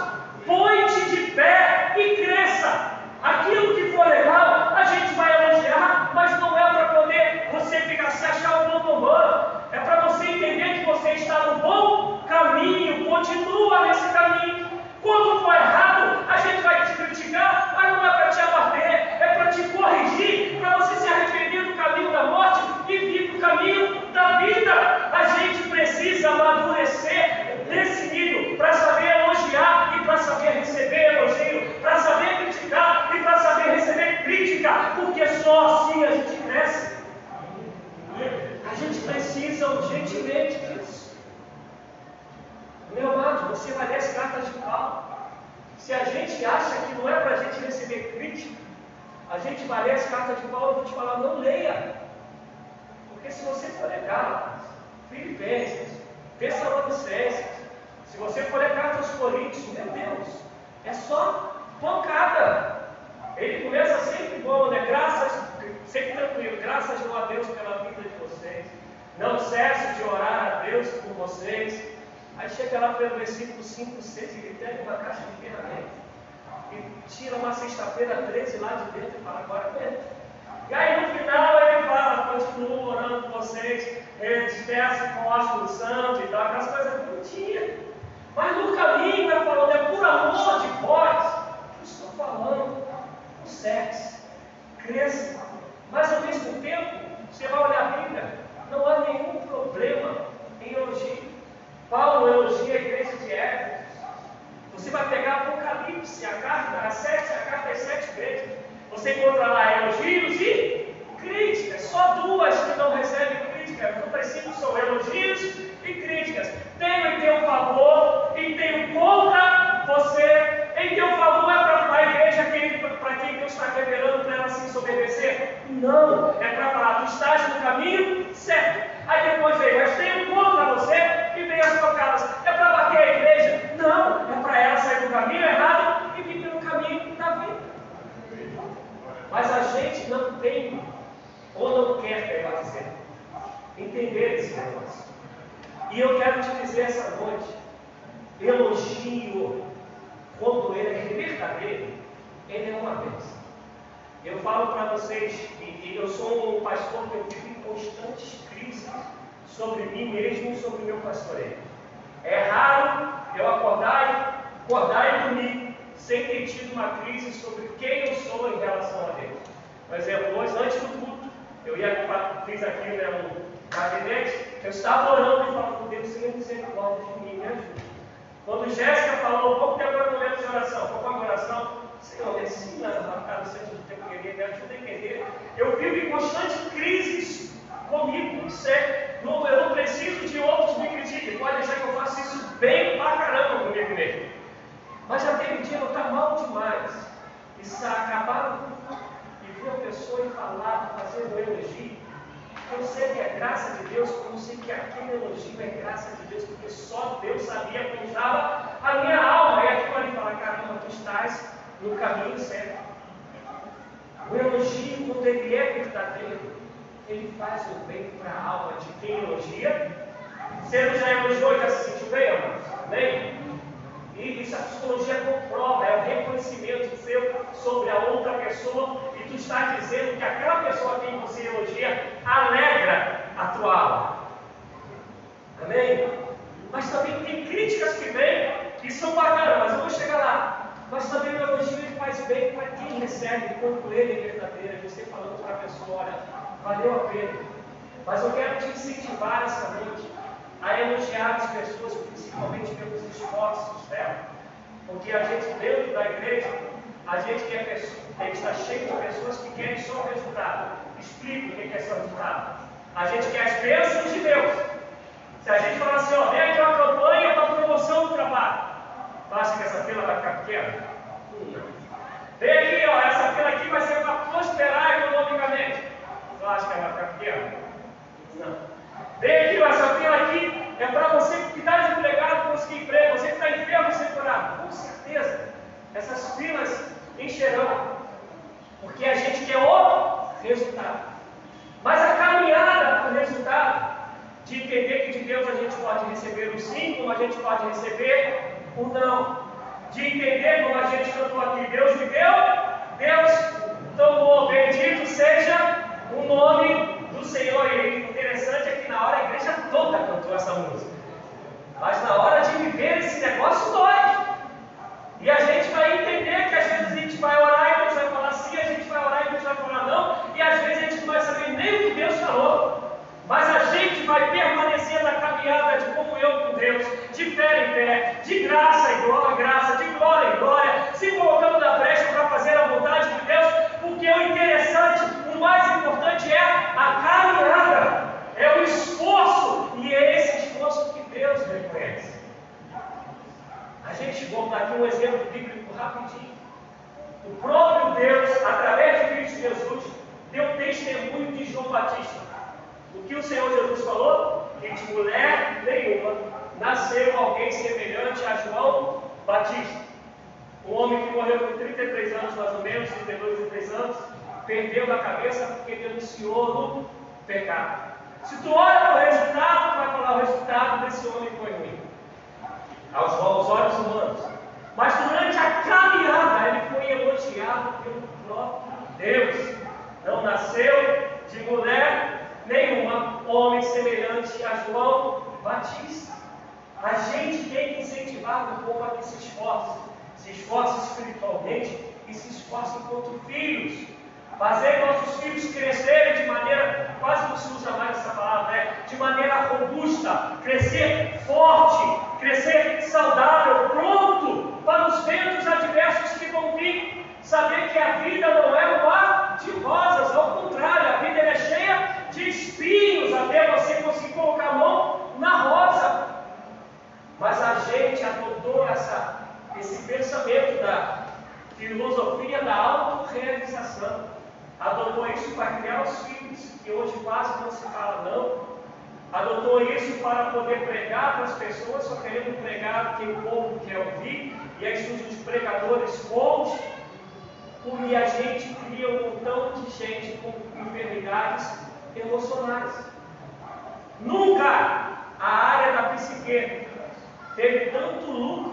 Põe-te de pé e cresça. Aquilo que for legal, a gente vai elogiar, mas não é para poder você ficar se achar um bom. É para você entender que você está no bom caminho, continua nesse caminho. Quando for errado, a gente vai te criticar, mas não é para te abater, é para te corrigir, para você se arrepender do caminho da morte e vir para o caminho da vida. A gente precisa amadurecer nesse nível para saber elogiar e para saber receber elogio, para saber criticar e para saber receber crítica, porque só assim a gente cresce. A gente precisa urgentemente disso. Meu amado, você vai ler as cartas de Paulo. Se a gente acha que não é para a gente receber crítica, a cartas de Paulo, eu vou te falar, não leia. Porque se você for ler Filipenses, Tessalonicenses, se você for ler cartas aos Coríntios, meu Deus, é só pancada. Ele começa sempre bom, né? Graças, sempre tranquilo, graças a Deus pela vida de vocês. Não cesse de orar a Deus por vocês. Aí chega lá pelo versículo 5, 6, ele pega uma caixa de ferramentas e tira uma sexta-feira 13 lá de dentro e fala, agora mesmo. E aí no final ele fala, continuo orando por vocês, ele despeça com o ósculo santo e tal, aquelas coisas bonitinhas. Mas no caminho ele falou, é por amor de vós, eu estou falando, o sexo, cresça. Mas ao mesmo tempo, você vai olhar a Bíblia, não há nenhum problema em elogio. Paulo elogia a igreja de Éfeso. Você vai pegar Apocalipse, a carta, a sete, a carta sete igrejas. Você encontra lá elogios e críticas. Só duas que não recebem críticas. No princípio são elogios e críticas. Tenho em teu favor e tenho contra você. Em teu favor é para a igreja para quem Deus está revelando para ela se desobedecer? Não. É para falar, tu estás no caminho certo. Aí depois vem, mas tenho contra você É para bater a igreja? Não. É para ela sair do caminho errado e vir pelo caminho da vida. Mas a gente não tem, ou não quer, dizer, entender esse negócio. E eu quero te dizer essa noite, elogio, quando ele é verdadeiro, ele é uma bênção. Eu falo para vocês, e, eu sou um pastor que eu vivo em constantes crises sobre mim mesmo e sobre o meu pastoreio. É raro eu acordar e acordar e dormir sem ter tido uma crise sobre quem eu sou em relação a Deus. Por exemplo, hoje, antes do culto, eu ia, fiz aqui né, um gabinete, eu estava orando e falando, Deus, Senhor, misericórdia de mim, me ajuda. Quando Jéssica falou, ter agora um momento de oração, qual foi a oração? Senhor, ensina a ficar no centro do querer, me ajuda a entender. Eu vivo em constantes crises comigo, isso é, não, eu não preciso de outros me critiquem, pode deixar que eu faça isso bem pra caramba comigo mesmo. Mas teve dia eu estar mal demais, e acabaram e ver a pessoa e falar, fazer um elogio. Eu sei que é graça de Deus, como sei que aquele elogio é graça de Deus, porque só Deus sabia como estava a minha alma. E aquilo ali fala, caramba, tu estás no caminho certo. O elogio, quando ele é verdadeiro, ele faz o bem para a alma de quem elogia. Você já elogiou e já se sentiu bem? Amém? E isso a psicologia comprova, é o reconhecimento seu sobre a outra pessoa, e tu está dizendo que aquela pessoa a quem você elogia alegra a tua alma. Amém? Mas também tem críticas que vêm e são bacanas, mas eu vou chegar lá. Mas também o elogio faz bem para quem recebe, quando ele é verdadeiro. Você falando para a pessoa, olha, valeu a pena. Mas eu quero te incentivar essa noite a elogiar as pessoas, principalmente pelos esforços dela. Porque a gente, dentro da igreja, a gente quer tem que estar cheio de pessoas que querem só o resultado. Explica o que é esse resultado. A gente quer as bênçãos de Deus. Se a gente falar assim, ó, vem aqui uma campanha para promoção do trabalho, acha que essa fila vai ficar pequena? Vem aqui, ó, essa fila aqui vai ser para prosperar economicamente. Tu acha que ela vai ficar pequena? Não. Vem aqui, essa fila aqui é para você que está desempregado conseguir emprego, você que está enfermo ser curado. Com certeza, essas filas encherão. Porque a gente quer o resultado. Mas a caminhada para o resultado, de entender que de Deus a gente pode receber o sim, como a gente pode receber o não. De entender como a gente cantou aqui, Deus me deu, Deus tomou, bendito seja o nome do Senhor. E o interessante é que na hora a igreja toda cantou essa música. Mas na hora de viver esse negócio dói. E a gente vai entender que às vezes a gente vai orar e Deus vai falar sim, a gente vai orar e Deus vai falar não, e às vezes a gente não vai saber nem o que Deus falou. Mas a gente vai permanecer na caminhada de comunhão com Deus, de fé em fé, de graça em glória, graça, de glória em glória, se colocando na brecha para fazer a vontade de Deus, porque o interessante, o mais importante é a caminhada, é o esforço, e é esse esforço que Deus reconhece. A gente, dar aqui um exemplo bíblico rapidinho. O próprio Deus, através de Cristo Jesus, deu testemunho de João Batista. O que o Senhor Jesus falou? Que de mulher nenhuma nasceu alguém semelhante a João Batista. Um homem que morreu com 33 anos, mais ou menos, 32, 33 anos, perdeu a cabeça porque denunciou no pecado. Se tu olha o resultado, vai falar o resultado desse homem foi ruim. Aos, aos olhos humanos. Mas durante a caminhada, ele foi elogiado pelo próprio Deus. Não nasceu de mulher nenhuma, homem semelhante a João Batista. A gente tem que incentivar o povo a que se esforce, se esforce espiritualmente e se esforce enquanto filhos. Fazer nossos filhos crescerem de maneira, quase não se usa mais essa palavra, né? de maneira robusta, crescer forte, crescer saudável, pronto para os ventos adversos que vão vir. Saber que a vida não é um mar de rosas, ao contrário, a vida é cheia de espinhos até você conseguir colocar a mão na rosa. Mas a gente adotou essa, esse pensamento da filosofia da autorrealização. Adotou isso para criar os filhos, que hoje quase não se fala não. Adotou isso para poder pregar para as pessoas, só querendo pregar o que o povo quer ouvir, e aí surgem os pregadores coach, e a gente cria um montão de gente com enfermidades emocionais. Nunca a área da psique teve tanto lucro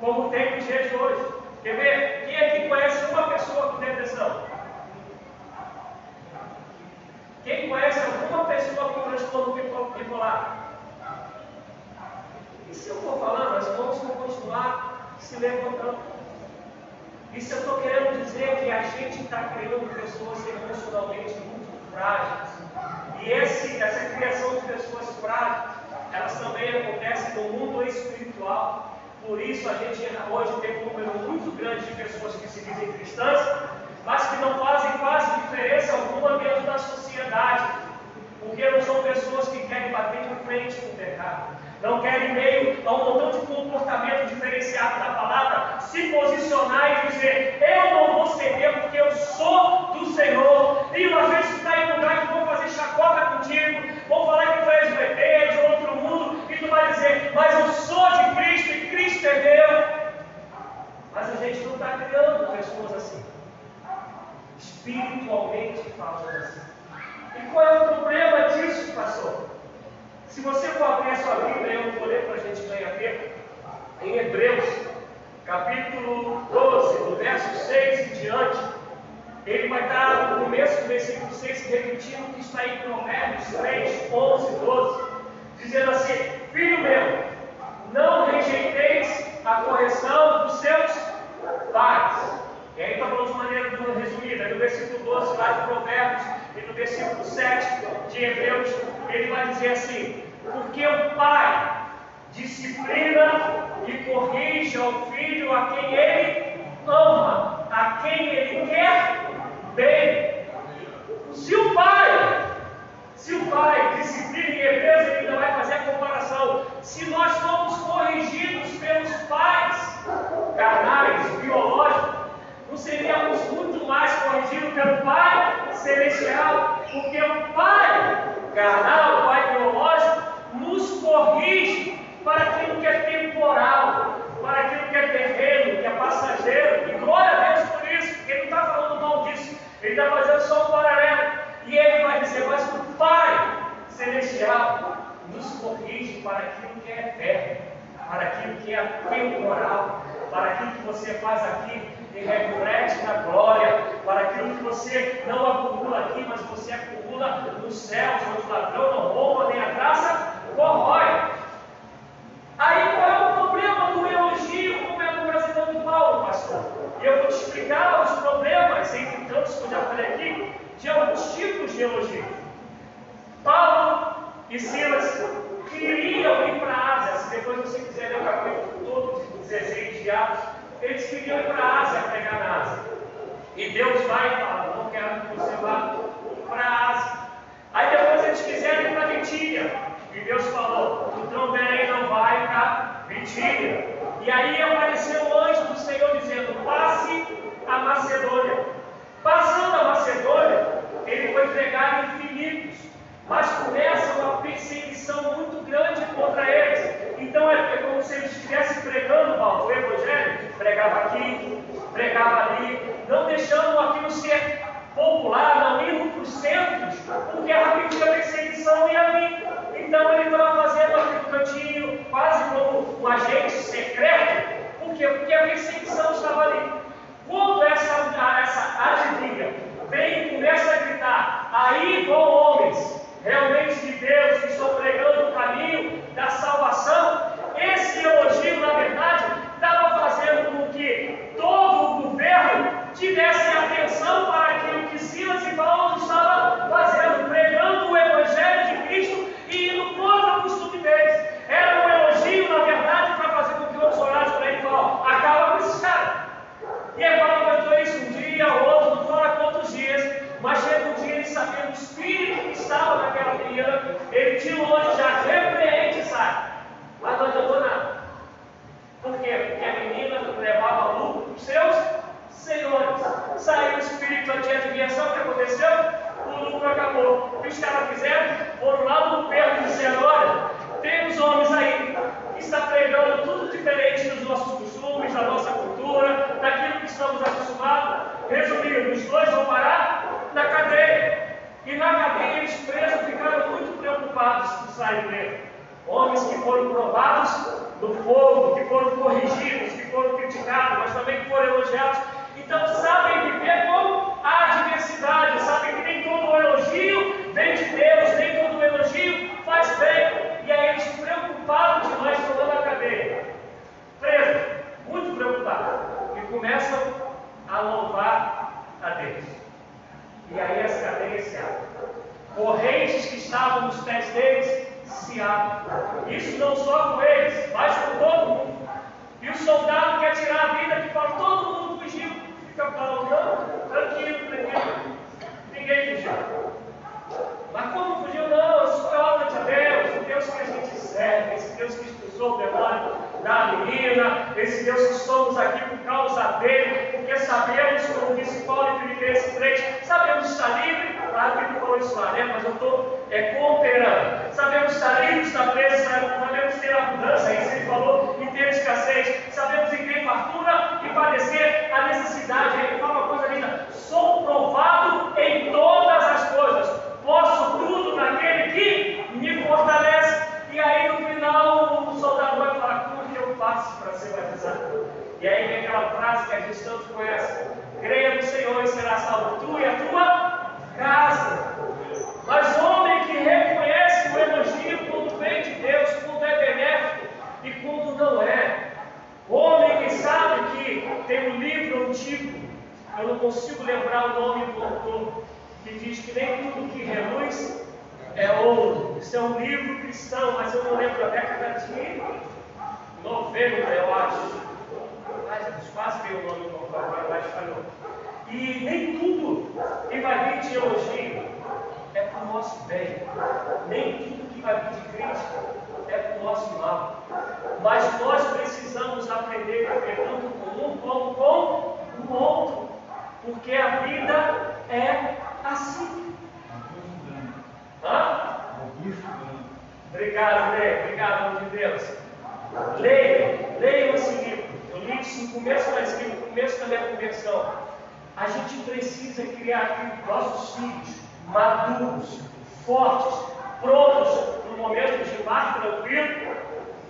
como tem nos dias de hoje. Quer ver? Quem aqui conhece uma pessoa com depressão? Quem conhece alguma pessoa com transtorno bipolar? E se eu for falando, as mãos vão continuar se levantando. Isso eu estou querendo dizer que a gente está criando pessoas emocionalmente muito frágeis. E esse, essa criação de pessoas frágeis, elas também acontecem no mundo espiritual. Por isso a gente hoje tem um número muito grande de pessoas que se dizem cristãs, mas que não fazem quase diferença alguma dentro da sociedade. Porque não são pessoas que querem bater de frente com o pecado. Não querem, meio a um montão de comportamento diferenciado da palavra, se posicionar e dizer: Eu não vou ceder porque eu sou do Senhor. E uma vez que está em lugar que vão fazer chacota contigo, vão falar que tu és ET, de outro mundo, e tu vai dizer: Mas eu sou de Cristo e Cristo é meu. Mas a gente não está criando pessoas assim, espiritualmente falando assim. E qual é o problema disso, pastor? Se você for abrir a sua Bíblia, eu vou ler para a gente ganhar tempo, em Hebreus, capítulo 12, do verso 6 em diante, ele vai estar no começo do versículo 6 repetindo o que está em Provérbios 3, 11, 12, dizendo assim: Filho meu, não rejeiteis a correção dos seus pais. E aí está falando de maneira resumida, no versículo 12 lá de Provérbios e no versículo 7 de Hebreus, ele vai dizer assim: Porque o pai disciplina e corrige ao filho a quem ele ama, a quem ele quer bem. Se o pai se o pai disciplina em ele ainda vai fazer a comparação. Se nós formos corrigidos pelos pais carnais, biológicos, não seríamos muito mais corrigidos pelo Pai Celestial, porque o Pai carnal, o Pai biológico, nos corrige para aquilo que é temporal, para aquilo que é terreno, que é passageiro. E glória a Deus por isso, porque ele não está falando mal disso, ele está fazendo só um paralelo. E ele vai dizer, mas o Pai Celestial nos corrige para aquilo que é eterno, para aquilo que é temporal, para aquilo que você faz aqui e reflete na glória, para aquilo que você não acumula aqui, mas você acumula nos céus, onde o ladrão não rouba, nem a graça corrói. O nome agora, mas falhou. E nem tudo que vai vir de elogio é para o nosso bem. Nem tudo que vai vir de crítica é para o nosso mal. Mas nós precisamos aprender a viver tanto com um como com o outro. Porque a vida é assim. Hã? Obrigado, Lê. Obrigado, amor de Deus. Leia, leia esse livro. Isso no começo da no começo da minha conversão. A gente precisa criar aqui nossos filhos maduros, fortes, prontos para o momento de mar tranquilo,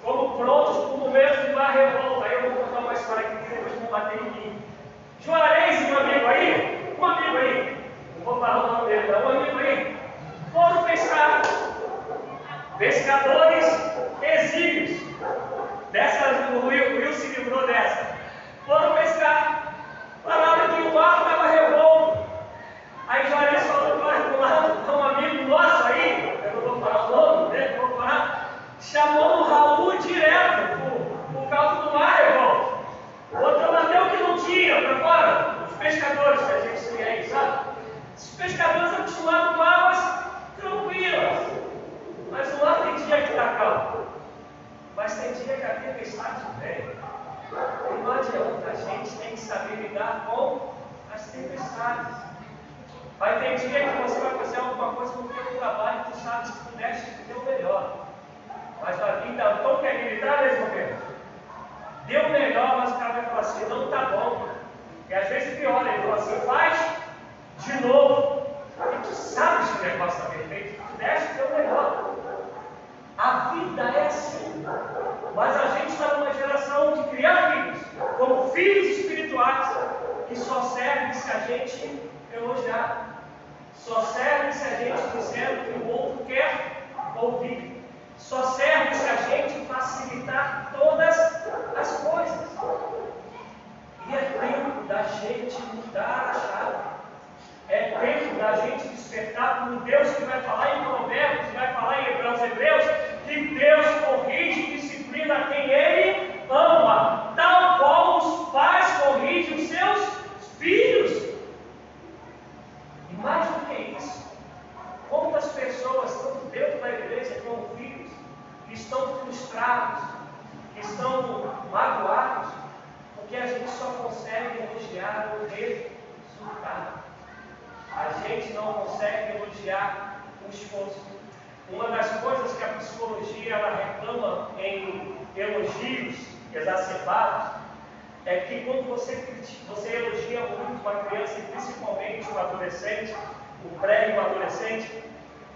como prontos para o momento de mar revolta. Aí eu vou contar uma história aqui que depois vão bater em mim. Juarez, um amigo aí, um amigo aí, não vou falar o nome dele, não, um amigo aí, foram pescar. Pescadores exílios. Dessa, o Will, o se livrou dessa. Foram pescar. Falaram que o mar estava revolto. Aí Juarez falou para um amigo nosso aí, eu não vou falar o nome, né? Vou falar, chamou o Raul direto por, causa do mar revolto. Outro bateu que não tinha para fora. Os pescadores que a gente tem aí, sabe? Os pescadores acostumados com águas tranquilas. Mas o mar tem dia que está calmo. Mas tem dia que a tempestade vem. E não adianta, a gente tem que saber lidar com as tempestades. Vai ter dia que você vai fazer alguma coisa no teu trabalho tu sabe se tu deste o melhor. Mas a vida, então quer lidar, né, Roberto? Deu melhor, mas o cara vai falar assim, não tá bom. E às vezes pior, ele fala assim, faz de novo. E tu sabe se o negócio está perfeito, tu deste o teu melhor. A vida é assim. Mas a gente está numa geração de criar filhos, como filhos espirituais, que só servem se a gente elogiar. Só serve se a gente disser o que o outro quer ouvir. Só serve se a gente facilitar todas as coisas. E é tempo da gente mudar a chave. É tempo da gente despertar como Deus que vai falar em Provérbios, que vai falar em Hebreus Hebreus, que Deus corrige e disciplina quem Ele ama, tal qual os pais corrigem os seus filhos. E mais do que isso, quantas pessoas, tanto dentro da igreja como filhos, que estão frustrados, que estão magoados, porque a gente só consegue elogiar o resultado. A gente não consegue elogiar o esforço. Uma das coisas que a psicologia ela reclama em elogios exacerbados é que quando você, você elogia muito uma criança, e principalmente o adolescente, o pré e o adolescente,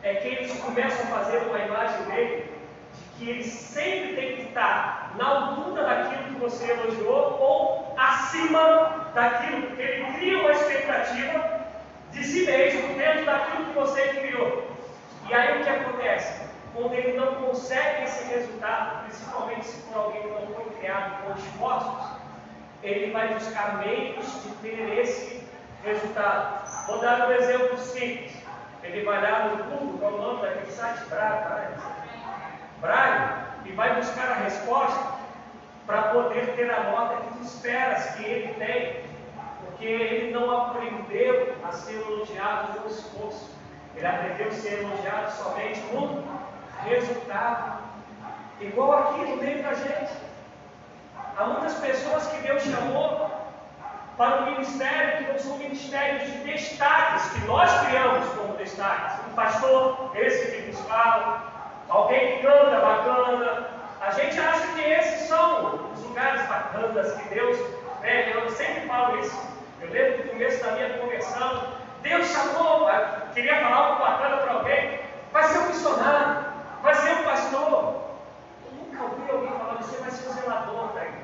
é que eles começam a fazer uma imagem dele de que ele sempre tem que estar na altura daquilo que você elogiou ou acima daquilo, porque ele cria uma expectativa de si mesmo dentro daquilo que você criou. E aí o que acontece? Quando ele não consegue esse resultado, principalmente se for alguém que não foi criado com esforços, ele vai buscar meios de ter esse resultado. Vou dar um exemplo simples. Ele vai lá no Google, qual é o nome daquele site? Braga, Braga, e vai buscar a resposta para poder ter a nota que tu esperas que ele tenha porque ele não aprendeu a ser elogiado no esforço, ele aprendeu a ser elogiado somente no resultado. Igual aqui no meio da gente. Há muitas pessoas que Deus chamou para o ministério que não são ministérios de destaques, que nós criamos como destaques. Um pastor, esse que nos fala, alguém que canta bacana. A gente acha que esses são os lugares bacanas que Deus pede. Eu sempre falo isso. Eu lembro do começo da minha conversão, Deus chamou, queria falar algo bacana para alguém, vai ser um missionário, vai ser um pastor. Eu nunca ouvi alguém falar, você vai ser um zelador igreja.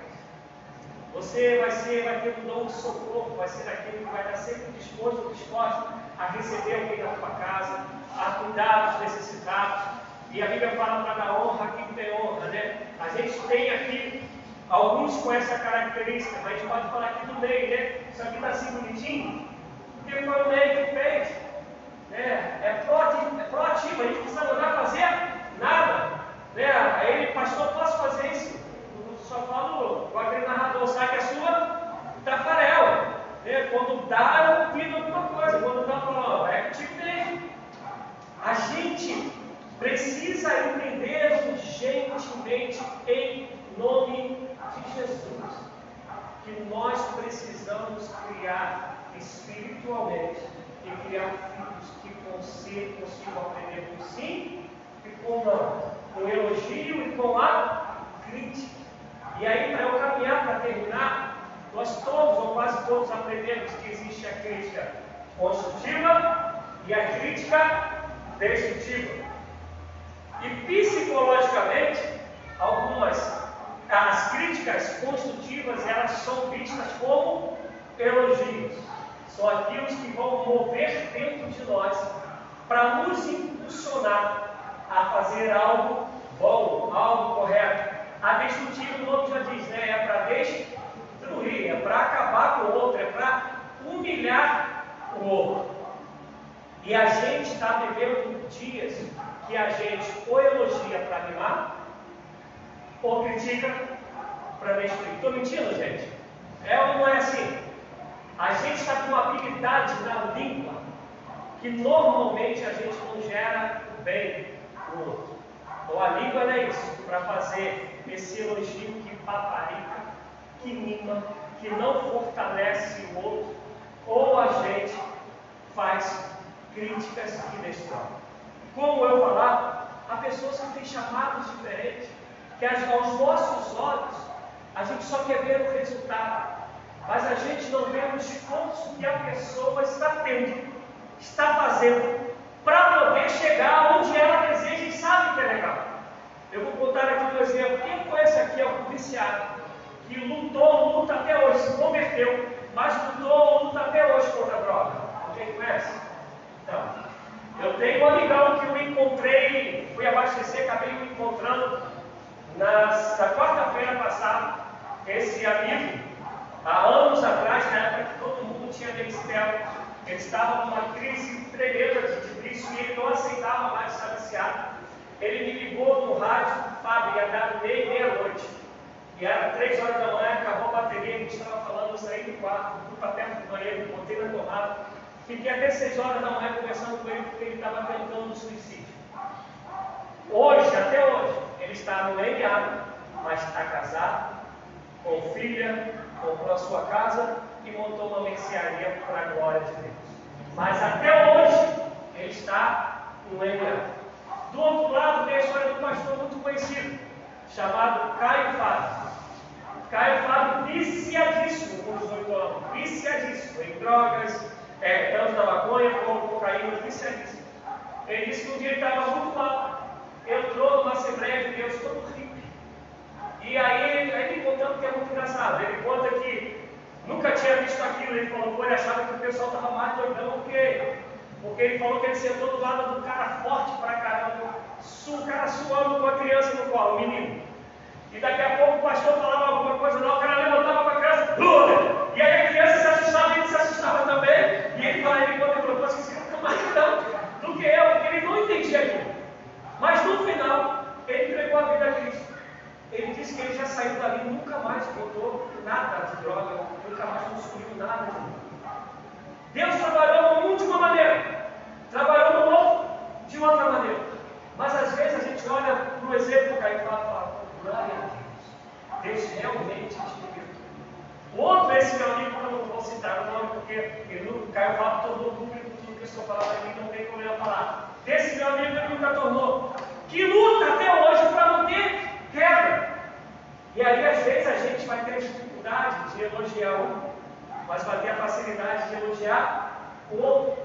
Você vai, ser, vai ter um dom de socorro, vai ser aquele que vai estar sempre disposto disposto a receber alguém da tua casa, a cuidar dos necessitados. E a Bíblia fala para dar honra a quem tem honra, né? A gente tem aqui alguns com essa característica, mas a gente pode falar aqui do meio, né? Isso aqui está assim bonitinho, porque foi o meio que fez. Né? É, proativo, é proativo, a gente não precisa mandar fazer nada. Né? Aí ele, pastor, posso fazer isso? só fala tá é, o agrinarrador, sabe que é sua Tafarel. Né? Quando dá, eu alguma coisa. Quando tá dá, eu é que tipo te dele. A gente precisa entender urgentemente, em nome de Jesus, que nós precisamos criar espiritualmente e criar filhos que consigam, consigam aprender com sim e com não, com elogio e com a crítica. E aí, para eu caminhar para terminar, nós todos, ou quase todos, aprendemos que existe a crítica construtiva e a crítica destrutiva. E psicologicamente, algumas as críticas construtivas elas são vistas como elogios. São aqueles que vão mover dentro de nós para nos impulsionar a fazer algo bom, algo correto. A destrutiva, o nome já diz, né? É para destruir, é para acabar com o outro, é para humilhar o outro. E a gente está vivendo dias que a gente ou elogia para animar, ou critica para destruir. Estou mentindo, gente? É ou não é assim? A gente está com uma habilidade na língua que normalmente a gente não gera bem no outro. Ou a língua não é isso, para fazer esse elogio que paparica, que mima, que não fortalece o outro, ou a gente faz críticas que destroem. Como eu falar, há pessoas que têm chamados diferentes, que aos nossos olhos a gente só quer ver o resultado, mas a gente não vê o esforço que a pessoa está tendo, está fazendo, para poder chegar onde ela deseja e sabe que é legal. Eu vou contar aqui um exemplo. Quem conhece aqui é o policial, que lutou, luta até hoje, se converteu, mas lutou, luta até hoje contra a droga. Alguém conhece? Então, eu tenho um amigão que eu encontrei, fui abastecer, acabei me encontrando na, na quarta-feira passada. Esse amigo, há anos atrás, na época que todo mundo tinha Nextel, ele estava numa crise tremenda de vício e ele não aceitava mais estar viciado. Ele me ligou no rádio, Fábio, ia dar meia meia-noite. E era três horas da manhã, acabou a bateria, a gente estava falando, eu saí do quarto, fui para perto do banheiro, botei na tomada. Fiquei até seis horas da manhã conversando com ele porque ele estava tentando suicídio. Hoje, até hoje, ele está no leilhado, mas está casado, com filha, comprou a sua casa e montou uma mercearia para a glória de Deus. Mas até hoje, ele está no leilhado. Do outro lado, tem a história do pastor muito conhecido, chamado Caio Fábio. Caio Fábio viciadíssimo com 18 anos, viciadíssimo em drogas, é, tanto na maconha como cocaína, viciadíssimo. Ele disse que um dia ele estava muito mal, entrou numa Assembleia de Deus todo rico. E aí, aí ele contando que é muito engraçado. Ele conta que nunca tinha visto aquilo. Ele falou que ele achava que o pessoal estava mais doidão que ele. Porque ele falou que ele sentou do lado do cara forte pra caramba, o cara suando com a criança no colo, o menino. E daqui a pouco o pastor falava alguma coisa lá, o cara levantava com a criança! E aí a criança se assustava e ele se assustava também. E ele falava, ele "Poxa, esse cara fica mais grande do que eu, porque ele não entendia aquilo. Mas no final, ele entregou a vida a Cristo. Ele disse que ele já saiu dali, nunca mais botou nada de droga, nunca mais consumiu nada de droga. Deus trabalhou num de uma maneira, trabalhou no outro de outra maneira. Mas às vezes a gente olha para o exemplo Caio fala e fala, glória a Deus, Deus realmente te. O outro, esse meu amigo, eu não vou citar o nome, porque ele, o Caio Fábio tornou público tudo que eu estou falando aqui, não tem como eu falar. Desse meu amigo ele nunca tornou. Que luta até hoje para não ter quebra. E aí, às vezes, a gente vai ter dificuldade de elogiar um, mas vai ter a facilidade de elogiar o.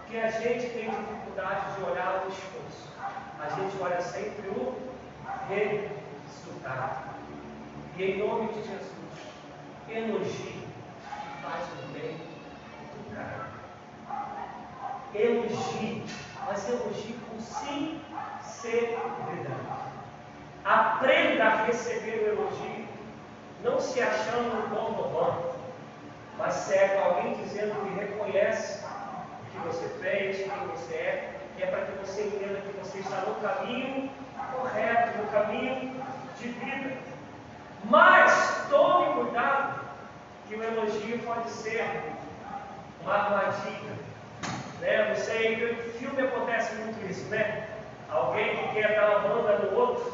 Porque a gente tem dificuldade de olhar o esforço. A gente olha sempre o resultado. E em nome de Jesus, elogie e faz o bem do cara. Elogie, mas elogie com sinceridade. Aprenda a receber o elogio, não se achando um bom bobão, mas se é alguém dizendo que reconhece o que você fez, quem você é, e é para que você entenda que você está no caminho correto, no caminho de vida. Mas tome cuidado, que o elogio pode ser uma armadilha. Né? Não sei, no filme acontece muito isso, né? Alguém que quer dar uma banda no outro,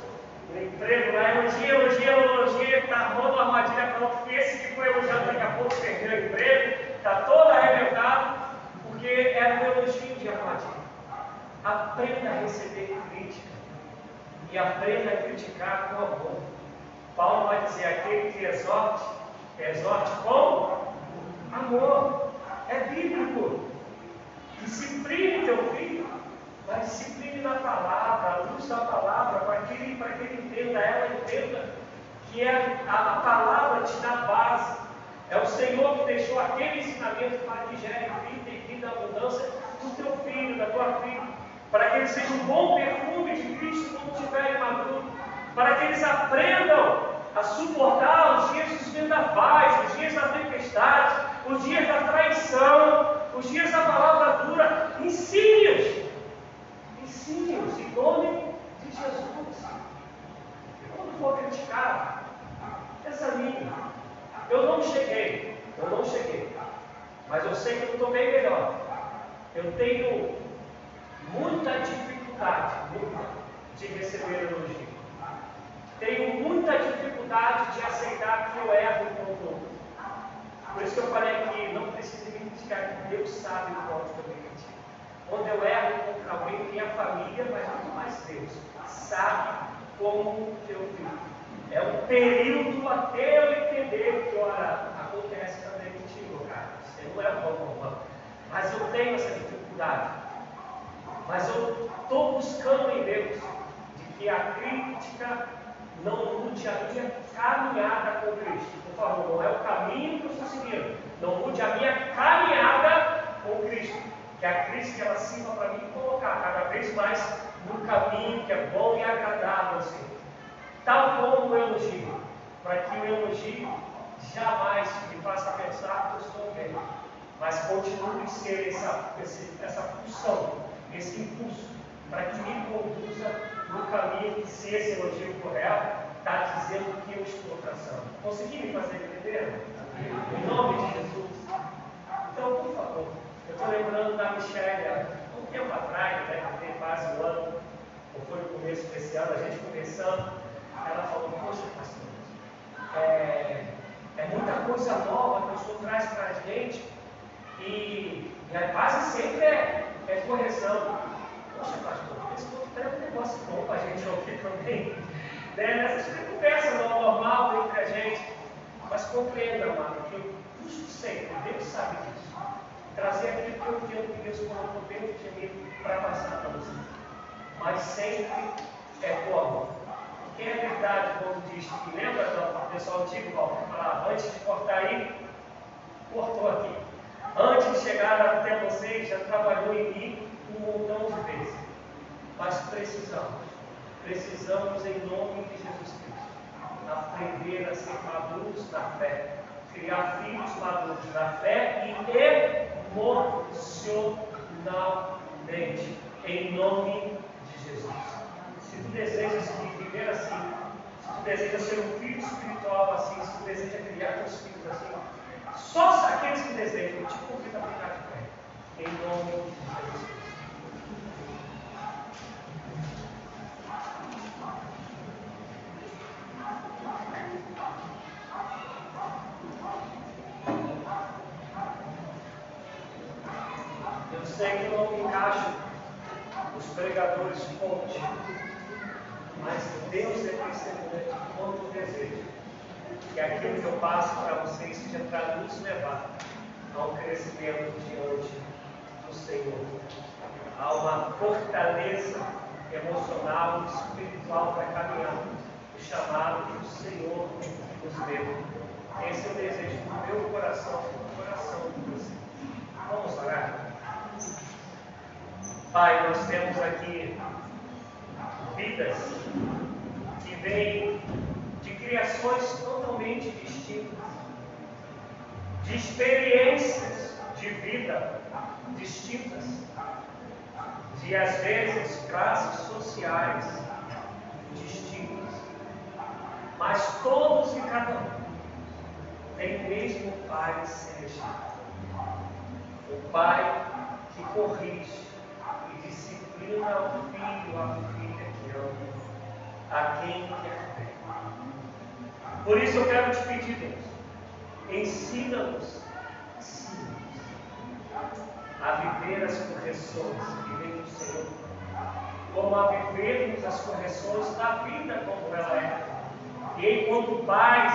no emprego lá, elogia, elogia, elogia, está armando uma armadilha pronta, porque esse que foi elogiado daqui a pouco perdeu o emprego, está todo arrebentado, porque era um elogio de armadilha. Aprenda a receber crítica e aprenda a criticar com amor. Paulo vai dizer: aquele que exorte, exorte com amor. É bíblico. Discipline teu filho, mas discipline na palavra, a luz da palavra, para que ele, para que ele entenda, ela entenda que é a, a palavra te dá base. É o Senhor que deixou aquele ensinamento para que gere vida e vida abundância do teu filho, da tua filha, para que ele seja um bom perfume de Cristo quando estiver maduro, para que eles aprendam a suportar os dias dos vendavais, os dias da tempestade, os dias da traição, os dias da palavra dura. Ensine-os, ensine-os em nome de Jesus. Quando for criticado, examine. Eu não cheguei, eu não cheguei, mas eu sei que eu estou bem melhor. Eu tenho muita dificuldade, de receber elogio. Tenho muita dificuldade de aceitar que eu erro com outro. Por isso que eu falei aqui, não precisa me criticar, Deus sabe o quanto eu me critico. Quando eu erro contra alguém, minha família, mas muito mais Deus, sabe como eu vivo. É um período até eu entender que, olha, acontece também contigo, cara. Você não é bom, não. Mas eu tenho essa dificuldade. Mas eu estou buscando em Deus de que a crítica não mude a minha caminhada com Cristo. Por favor, não é o caminho que eu estou seguindo. Não mude a minha caminhada com Cristo. Que a Cristo ela sirva para mim colocar cada vez mais no caminho que é bom e agradável ao Senhor. Tal como o elogio, para que o elogio jamais me faça pensar que eu estou bem, mas continue ser essa, essa função, esse impulso, para que me conduza no caminho que, se esse elogio correto, está dizendo que eu estou traçando. Consegui me fazer entender? Em nome de Jesus. Então, por favor, eu estou lembrando da Michelle, um tempo atrás, né, que tem quase um ano, ou foi no começo desse ano, a gente conversando ela falou, poxa, pastor, é, é muita coisa nova que o senhor traz para a gente e, e a base sempre é, é correção. Poxa, pastor, esse povo tem um negócio bom para a gente ouvir também. Né? Nessa conversa normal entre a gente. Mas compreenda, amado, que eu busco sempre, Deus sabe disso. Trazer aquilo que eu entendo que Deus colocou dentro de mim para passar para você. Mas sempre é com amor. Quem é verdade quando diz que lembra do pessoal antigo, que falava, antes de cortar aí, cortou aqui. Antes de chegar até vocês, já trabalhou em mim um montão de vezes. Mas precisamos, precisamos em nome de Jesus Cristo, aprender a ser maduros na fé, criar filhos maduros na fé e emocionalmente, em nome de Jesus. Se tu desejas viver assim, se tu desejas ser um filho espiritual assim, se tu desejas criar teus filhos assim, só aqueles que desejam, eu te convido a ficar de pé. Em nome de Jesus Cristo. Eu sei que não me encaixo os pregadores fonte, mas Deus é testemunha de quanto desejo que aquilo que eu passo para vocês seja para nos levar ao crescimento diante do Senhor, a uma fortaleza emocional e espiritual para caminhar, o chamado que o Senhor nos deu. Esse é o desejo do meu coração, do coração de você. Vamos orar? Pai, nós temos aqui vidas que vêm de criações totalmente distintas, de experiências de vida distintas, de às vezes classes sociais distintas, mas todos e cada um têm o mesmo Pai celestial. O Pai que corrige e disciplina o filho, a filha que ama a quem quer ver. Por isso eu quero te pedir, Deus, ensina-nos, ensina-nos a viver as correções que vem do Senhor, como a vivermos as correções da vida como ela é. E enquanto pais,